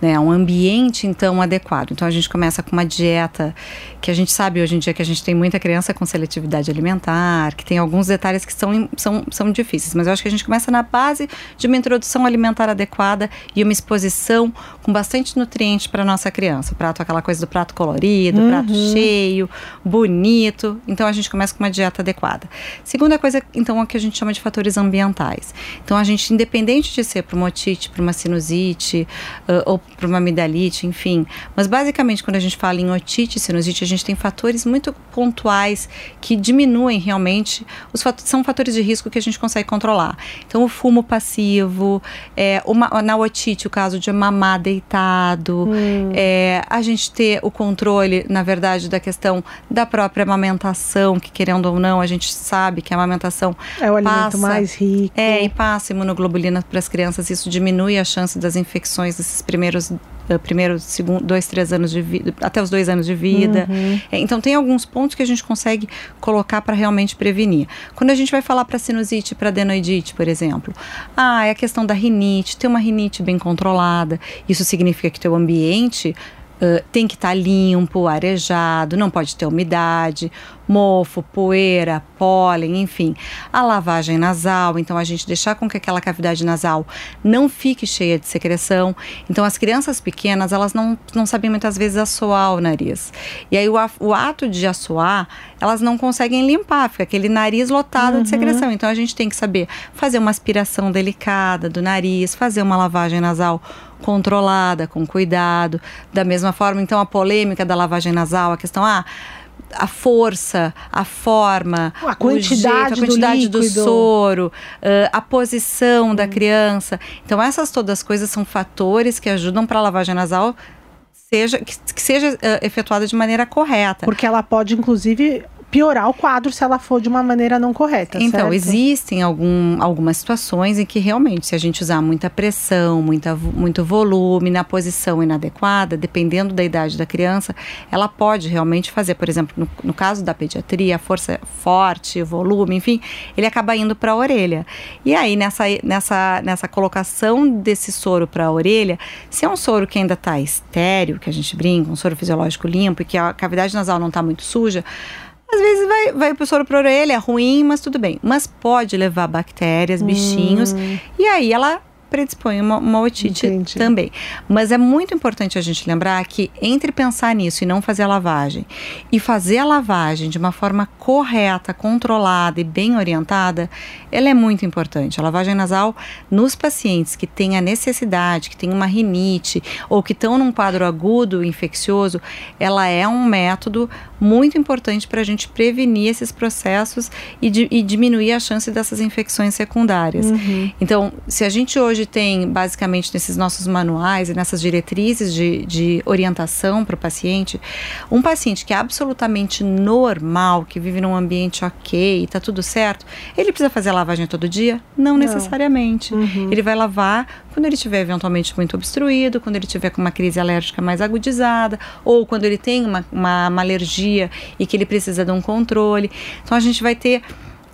né, um ambiente então adequado. Então a gente começa com uma dieta que a gente sabe hoje em dia que a gente tem muita criança com seletividade alimentar, que tem alguns detalhes que são, são, são difíceis, mas eu acho que a gente começa na base de uma introdução alimentar adequada e uma exposição com bastante nutriente para nossa criança. O prato, aquela coisa do prato colorido, prato cheio, bonito. Então a gente começa com uma dieta adequada. Segunda coisa, então, é o que a gente chama de fatores ambientais. Então a gente, independente de ser para uma otite, para uma sinusite ah, ou para uma amidalite, enfim, mas basicamente quando a gente fala em otite e sinusite, a gente tem fatores muito pontuais que diminuem realmente os fat- são fatores de risco que a gente consegue controlar. Então o fumo passivo, é, uma, na otite o caso de mamar deitado, é, a gente ter o controle, na verdade, da questão da própria amamentação, que querendo ou não, a gente sabe que a amamentação É o alimento passa- mais rico. é, e passa imunoglobulina para as crianças, isso diminui a chance das infecções nesses primeiros, eh, primeiros segundo, dois, três anos de vida, até os dois anos de vida. Uhum. É, então tem alguns pontos que a gente consegue colocar para realmente prevenir. Quando a gente vai falar para sinusite, para adenoidite, por exemplo, ah, é a questão da rinite, ter uma rinite bem controlada. Isso significa que teu ambiente Uh, tem que estar limpo, arejado, não pode ter umidade, mofo, poeira, pólen, enfim. A lavagem nasal, então a gente deixar com que aquela cavidade nasal não fique cheia de secreção. Então as crianças pequenas, elas não, não sabem muitas vezes assoar o nariz. E aí o, o ato de assoar, elas não conseguem limpar, fica aquele nariz lotado de secreção. Então a gente tem que saber fazer uma aspiração delicada do nariz, fazer uma lavagem nasal controlada, com cuidado. Da mesma forma, então, a polêmica da lavagem nasal, a questão, ah, a força, a forma, A quantidade jeito, do a quantidade do, líquido. soro, uh, a posição da criança. Então essas todas as coisas são fatores que ajudam para a lavagem nasal seja que, que seja uh, efetuada de maneira correta. Porque ela pode, inclusive, piorar o quadro se ela for de uma maneira não correta. Então, certo? existem algum, algumas situações em que realmente, se a gente usar muita pressão, muita, muito volume na posição inadequada, dependendo da idade da criança, ela pode realmente fazer, por exemplo, no, no caso da pediatria, a força forte, volume, enfim, ele acaba indo para a orelha. E aí, nessa, nessa, nessa colocação desse soro para a orelha, se é um soro que ainda está estéreo, que a gente brinca, um soro fisiológico limpo e que a cavidade nasal não está muito suja, às vezes vai, vai o soro para orelha, é ruim, mas tudo bem. Mas pode levar bactérias, bichinhos, e aí ela predispõe uma, uma otite Entendi. também. Mas é muito importante a gente lembrar que entre pensar nisso e não fazer a lavagem, e fazer a lavagem de uma forma correta, controlada e bem orientada, ela é muito importante. A lavagem nasal nos pacientes que têm a necessidade, que têm uma rinite ou que estão num quadro agudo infeccioso, ela é um método muito importante para a gente prevenir esses processos e, di- e diminuir a chance dessas infecções secundárias. Então, se a gente hoje tem, basicamente, nesses nossos manuais e nessas diretrizes de, de orientação para o paciente, um paciente que é absolutamente normal, que vive num ambiente ok, está tudo certo, ele precisa fazer a lavagem todo dia? Não, necessariamente. Ele vai lavar quando ele estiver eventualmente muito obstruído, quando ele tiver com uma crise alérgica mais agudizada, ou quando ele tem uma, uma, uma alergia e que ele precisa de um controle. Então a gente vai ter.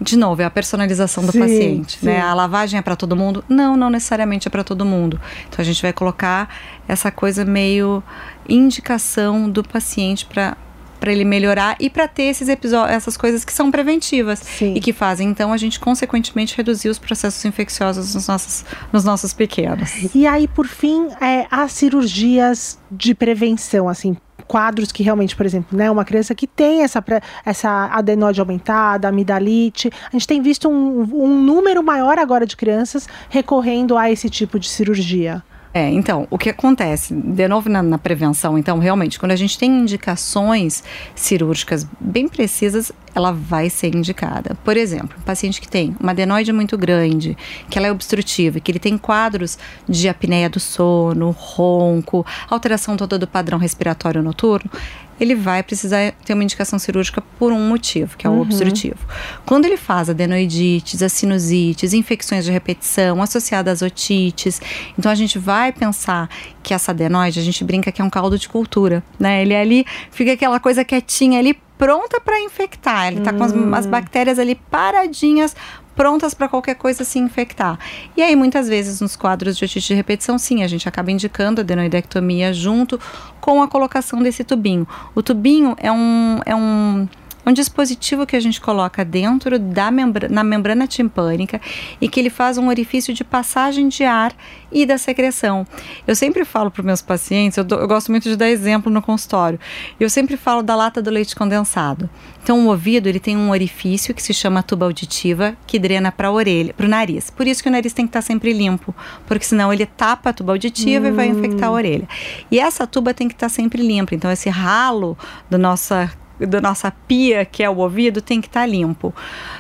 De novo, é a personalização do Sim, paciente, sim. né? A lavagem é para todo mundo? Não, não necessariamente é para todo mundo. Então a gente vai colocar essa coisa meio indicação do paciente para para ele melhorar e para ter esses episódios, essas coisas que são preventivas Sim. e que fazem então a gente consequentemente reduzir os processos infecciosos nos nossos, nos nossos pequenos. E aí, por fim, é, as cirurgias de prevenção, assim, quadros que realmente, por exemplo, né, uma criança que tem essa, essa adenose aumentada, amidalite, a gente tem visto um, um número maior agora de crianças recorrendo a esse tipo de cirurgia. É, então, o que acontece, de novo na, na prevenção, então, realmente, quando a gente tem indicações cirúrgicas bem precisas, ela vai ser indicada. Por exemplo, um paciente que tem uma adenoide muito grande, que ela é obstrutiva, que ele tem quadros de apneia do sono, ronco, alteração toda do padrão respiratório noturno, ele vai precisar ter uma indicação cirúrgica por um motivo, que é o obstrutivo. Quando ele faz adenoidites, as sinusites, infecções de repetição associadas às otites, então a gente vai pensar que essa adenoide, a gente brinca que é um caldo de cultura, né? Ele ali fica aquela coisa quietinha ali, pronta para infectar. Ele tá com as, as bactérias ali paradinhas, prontas para qualquer coisa se infectar. E aí, muitas vezes, nos quadros de otite de repetição, sim, a gente acaba indicando a adenoidectomia junto com a colocação desse tubinho. O tubinho é um. É um um dispositivo que a gente coloca dentro da membra na membrana timpânica e que ele faz um orifício de passagem de ar e da secreção. Eu sempre falo para os meus pacientes, eu, eu gosto muito de dar exemplo no consultório, eu sempre falo da lata do leite condensado. Então, o ouvido ele tem um orifício que se chama tuba auditiva, que drena para a orelha, para o nariz. Por isso que o nariz tem que estar sempre limpo, porque senão ele tapa a tuba auditiva e vai infectar a orelha. E essa tuba tem que estar sempre limpa. Então, esse ralo do nossa da nossa pia, que é o ouvido, tem que estar limpo.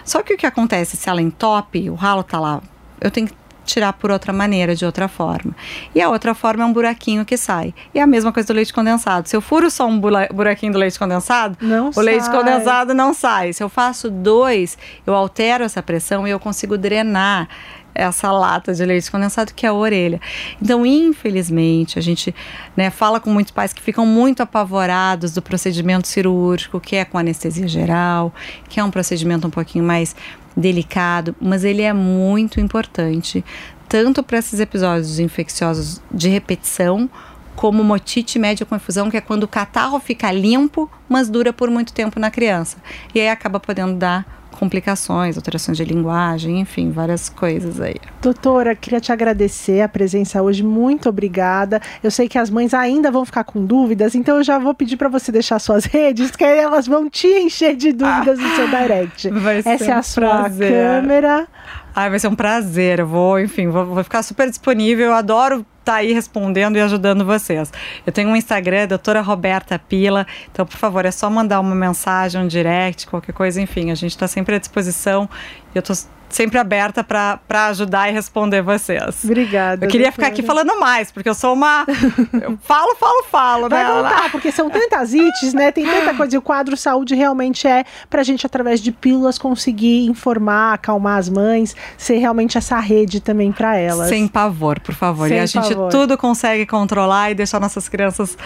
Só que o que acontece se ela entope, o ralo tá lá, eu tenho que tirar por outra maneira, de outra forma. E a outra forma é um buraquinho que sai. E é a mesma coisa do leite condensado. Se eu furo só um buraquinho do leite condensado, Não o leite sai. condensado não sai. Se eu faço dois, eu altero essa pressão e eu consigo drenar essa lata de leite condensado que é a orelha. Então, infelizmente, a gente né, fala com muitos pais que ficam muito apavorados do procedimento cirúrgico, que é com anestesia geral, que é um procedimento um pouquinho mais delicado, mas ele é muito importante, tanto para esses episódios infecciosos de repetição, como motite média com infusão, que é quando o catarro fica limpo, mas dura por muito tempo na criança. E aí acaba podendo dar complicações, alterações de linguagem, enfim, várias coisas aí. Doutora, queria te agradecer a presença hoje, muito obrigada. Eu sei que as mães ainda vão ficar com dúvidas, então eu já vou pedir para você deixar suas redes, que aí elas vão te encher de dúvidas no seu direct. Vai ser Essa é a um sua prazer. câmera. Ai, vai ser um prazer. Eu vou, enfim, vou, vou ficar super disponível. Eu adoro tá aí respondendo e ajudando vocês. Eu tenho um Instagram, doutora Roberta Pila, então, por favor, é só mandar uma mensagem, um direct, qualquer coisa, enfim, a gente está sempre à disposição. Eu tô sempre aberta para ajudar e responder vocês. Obrigada. Eu queria ficar aqui falando mais, porque eu sou uma. Eu falo, falo, falo, Vai né? voltar, porque são tantas ites, né? Tem tanta coisa. E o quadro saúde realmente é pra gente, através de pílulas, conseguir informar, acalmar as mães, ser realmente essa rede também pra elas. Sem pavor, por favor. Sem e a gente pavor. tudo consegue controlar e deixar nossas crianças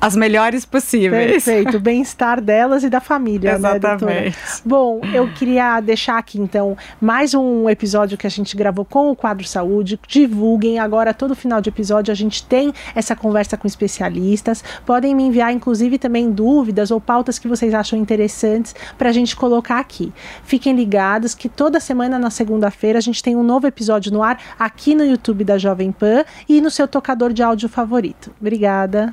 as melhores possíveis. Perfeito, o bem-estar delas e da família, né? Exatamente. Bom, eu queria deixar aqui então mais um episódio que a gente gravou com o quadro Saúde. Divulguem agora todo final de episódio a gente tem essa conversa com especialistas. Podem me enviar inclusive também dúvidas ou pautas que vocês acham interessantes para a gente colocar aqui. Fiquem ligados que toda semana na segunda-feira a gente tem um novo episódio no ar aqui no YouTube da Jovem Pan e no seu tocador de áudio favorito. Obrigada.